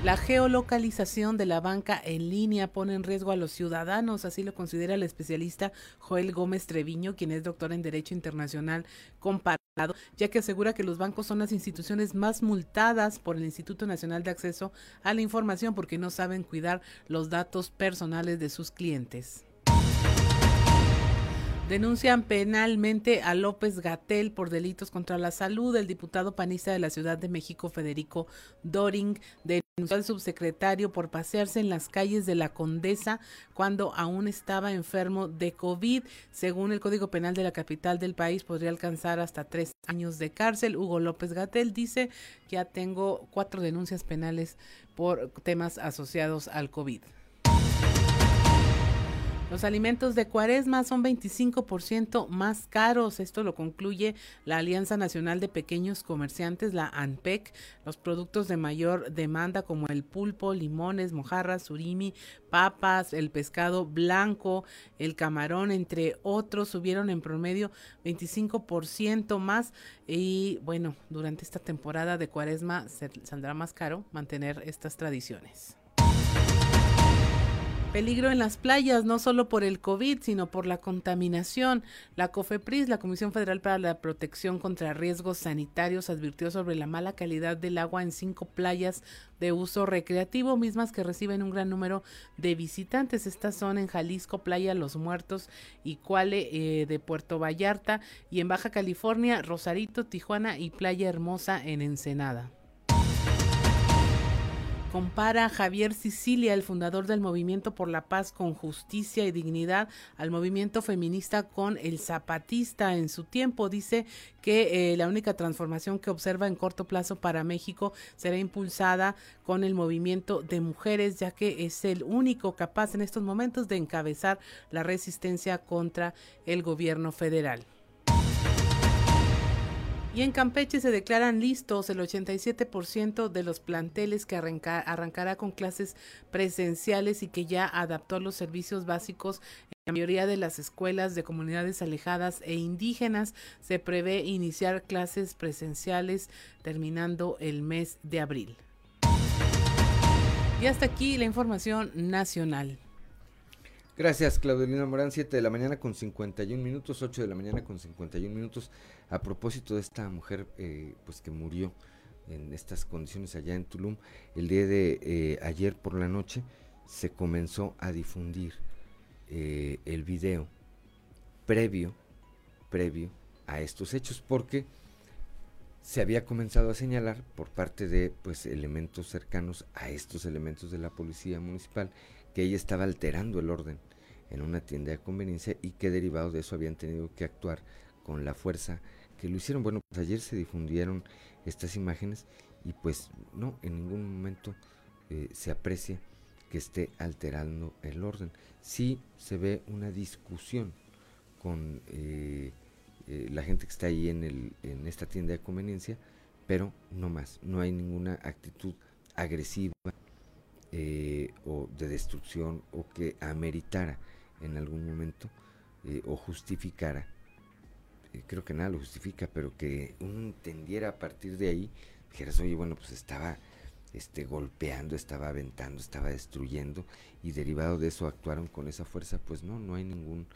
La geolocalización de la banca en línea pone en riesgo a los ciudadanos, así lo considera el especialista Joel Gómez Treviño, quien es doctor en Derecho Internacional comparado, ya que asegura que los bancos son las instituciones más multadas por el Instituto Nacional de Acceso a la Información porque no saben cuidar los datos personales de sus clientes. Denuncian penalmente a López Gatel por delitos contra la salud. El diputado panista de la Ciudad de México, Federico Doring, denunció al subsecretario por pasearse en las calles de la Condesa cuando aún estaba enfermo de COVID. Según el Código Penal de la capital del país, podría alcanzar hasta tres años de cárcel. Hugo López Gatel dice que ya tengo cuatro denuncias penales por temas asociados al COVID. Los alimentos de cuaresma son 25% más caros. Esto lo concluye la Alianza Nacional de Pequeños Comerciantes, la ANPEC. Los productos de mayor demanda como el pulpo, limones, mojarras, surimi, papas, el pescado blanco, el camarón, entre otros, subieron en promedio 25% más. Y bueno, durante esta temporada de cuaresma saldrá más caro mantener estas tradiciones. Peligro en las playas, no solo por el COVID, sino por la contaminación. La COFEPRIS, la Comisión Federal para la Protección contra Riesgos Sanitarios, advirtió sobre la mala calidad del agua en cinco playas de uso recreativo, mismas que reciben un gran número de visitantes. Estas son en Jalisco, Playa Los Muertos y Cuale eh, de Puerto Vallarta, y en Baja California, Rosarito, Tijuana y Playa Hermosa en Ensenada. Compara Javier Sicilia, el fundador del Movimiento por la Paz con Justicia y Dignidad, al movimiento feminista con el zapatista en su tiempo. Dice que eh, la única transformación que observa en corto plazo para México será impulsada con el movimiento de mujeres, ya que es el único capaz en estos momentos de encabezar la resistencia contra el gobierno federal. Y en Campeche se declaran listos el 87% de los planteles que arrancará con clases presenciales y que ya adaptó los servicios básicos en la mayoría de las escuelas de comunidades alejadas e indígenas. Se prevé iniciar clases presenciales terminando el mes de abril. Y hasta aquí la información nacional. Gracias, Claudelina Morán, 7 de la mañana con 51 minutos, 8 de la mañana con 51 minutos. A propósito de esta mujer eh, pues que murió en estas condiciones allá en Tulum, el día de eh, ayer por la noche se comenzó a difundir eh, el video previo, previo a estos hechos, porque se había comenzado a señalar por parte de pues elementos cercanos a estos elementos de la policía municipal que ella estaba alterando el orden en una tienda de conveniencia y que derivado de eso habían tenido que actuar con la fuerza que lo hicieron. Bueno, pues ayer se difundieron estas imágenes y pues no, en ningún momento eh, se aprecia que esté alterando el orden. Sí se ve una discusión con eh, eh, la gente que está ahí en, en esta tienda de conveniencia, pero no más, no hay ninguna actitud agresiva o de destrucción o que ameritara en algún momento o justificara, creo que nada lo justifica, pero que uno entendiera a partir de ahí, dijeras, oye, bueno, pues estaba este, golpeando, estaba aventando, estaba destruyendo, y derivado de eso actuaron con esa fuerza, pues no, no hay ningún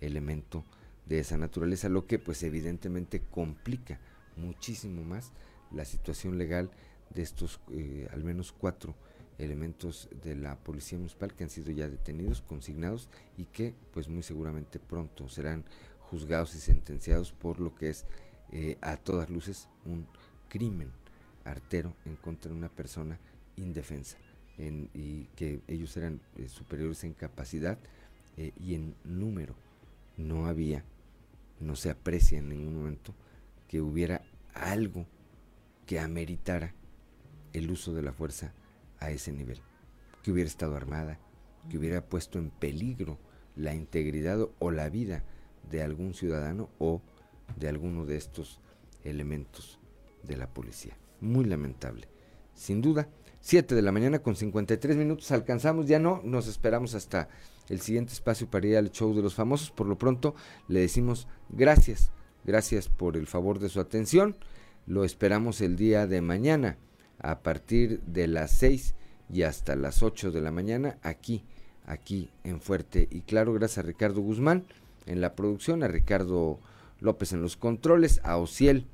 elemento de esa naturaleza, lo que pues evidentemente complica muchísimo más la situación legal de estos eh, al menos cuatro elementos de la policía municipal que han sido ya detenidos, consignados y que pues muy seguramente pronto serán juzgados y sentenciados por lo que es eh, a todas luces un crimen artero en contra de una persona indefensa y que ellos eran eh, superiores en capacidad eh, y en número. No había, no se aprecia en ningún momento que hubiera algo que ameritara el uso de la fuerza a ese nivel, que hubiera estado armada, que hubiera puesto en peligro la integridad o la vida de algún ciudadano o de alguno de estos elementos de la policía. Muy lamentable. Sin duda, 7 de la mañana con 53 minutos alcanzamos, ya no, nos esperamos hasta el siguiente espacio para ir al show de los famosos. Por lo pronto le decimos gracias, gracias por el favor de su atención. Lo esperamos el día de mañana a partir de las 6 y hasta las 8 de la mañana aquí, aquí en Fuerte y Claro. Gracias a Ricardo Guzmán en la producción, a Ricardo López en los controles, a Ociel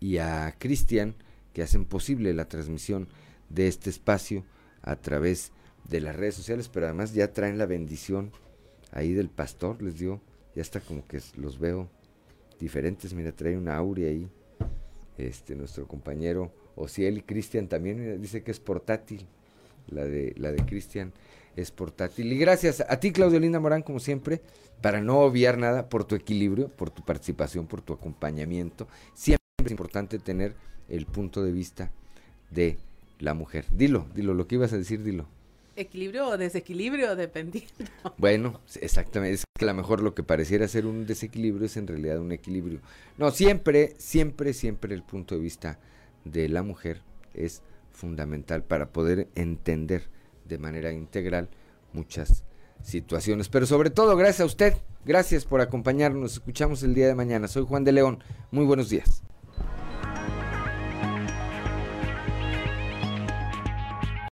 y a Cristian que hacen posible la transmisión de este espacio a través de las redes sociales, pero además ya traen la bendición ahí del pastor, les digo, ya está como que los veo diferentes, mira, trae una aurea ahí, este, nuestro compañero o si él y Cristian también dice que es portátil, la de, la de Cristian es portátil. Y gracias a ti, Claudio Linda Morán, como siempre, para no obviar nada, por tu equilibrio, por tu participación, por tu acompañamiento. Siempre es importante tener el punto de vista de la mujer. Dilo, dilo, lo que ibas a decir, dilo. Equilibrio o desequilibrio, dependiendo. Bueno, exactamente. Es que a lo mejor lo que pareciera ser un desequilibrio es en realidad un equilibrio. No, siempre, siempre, siempre el punto de vista de la mujer es fundamental para poder entender de manera integral muchas situaciones. Pero sobre todo, gracias a usted, gracias por acompañarnos. Escuchamos el día de mañana. Soy Juan de León. Muy buenos días.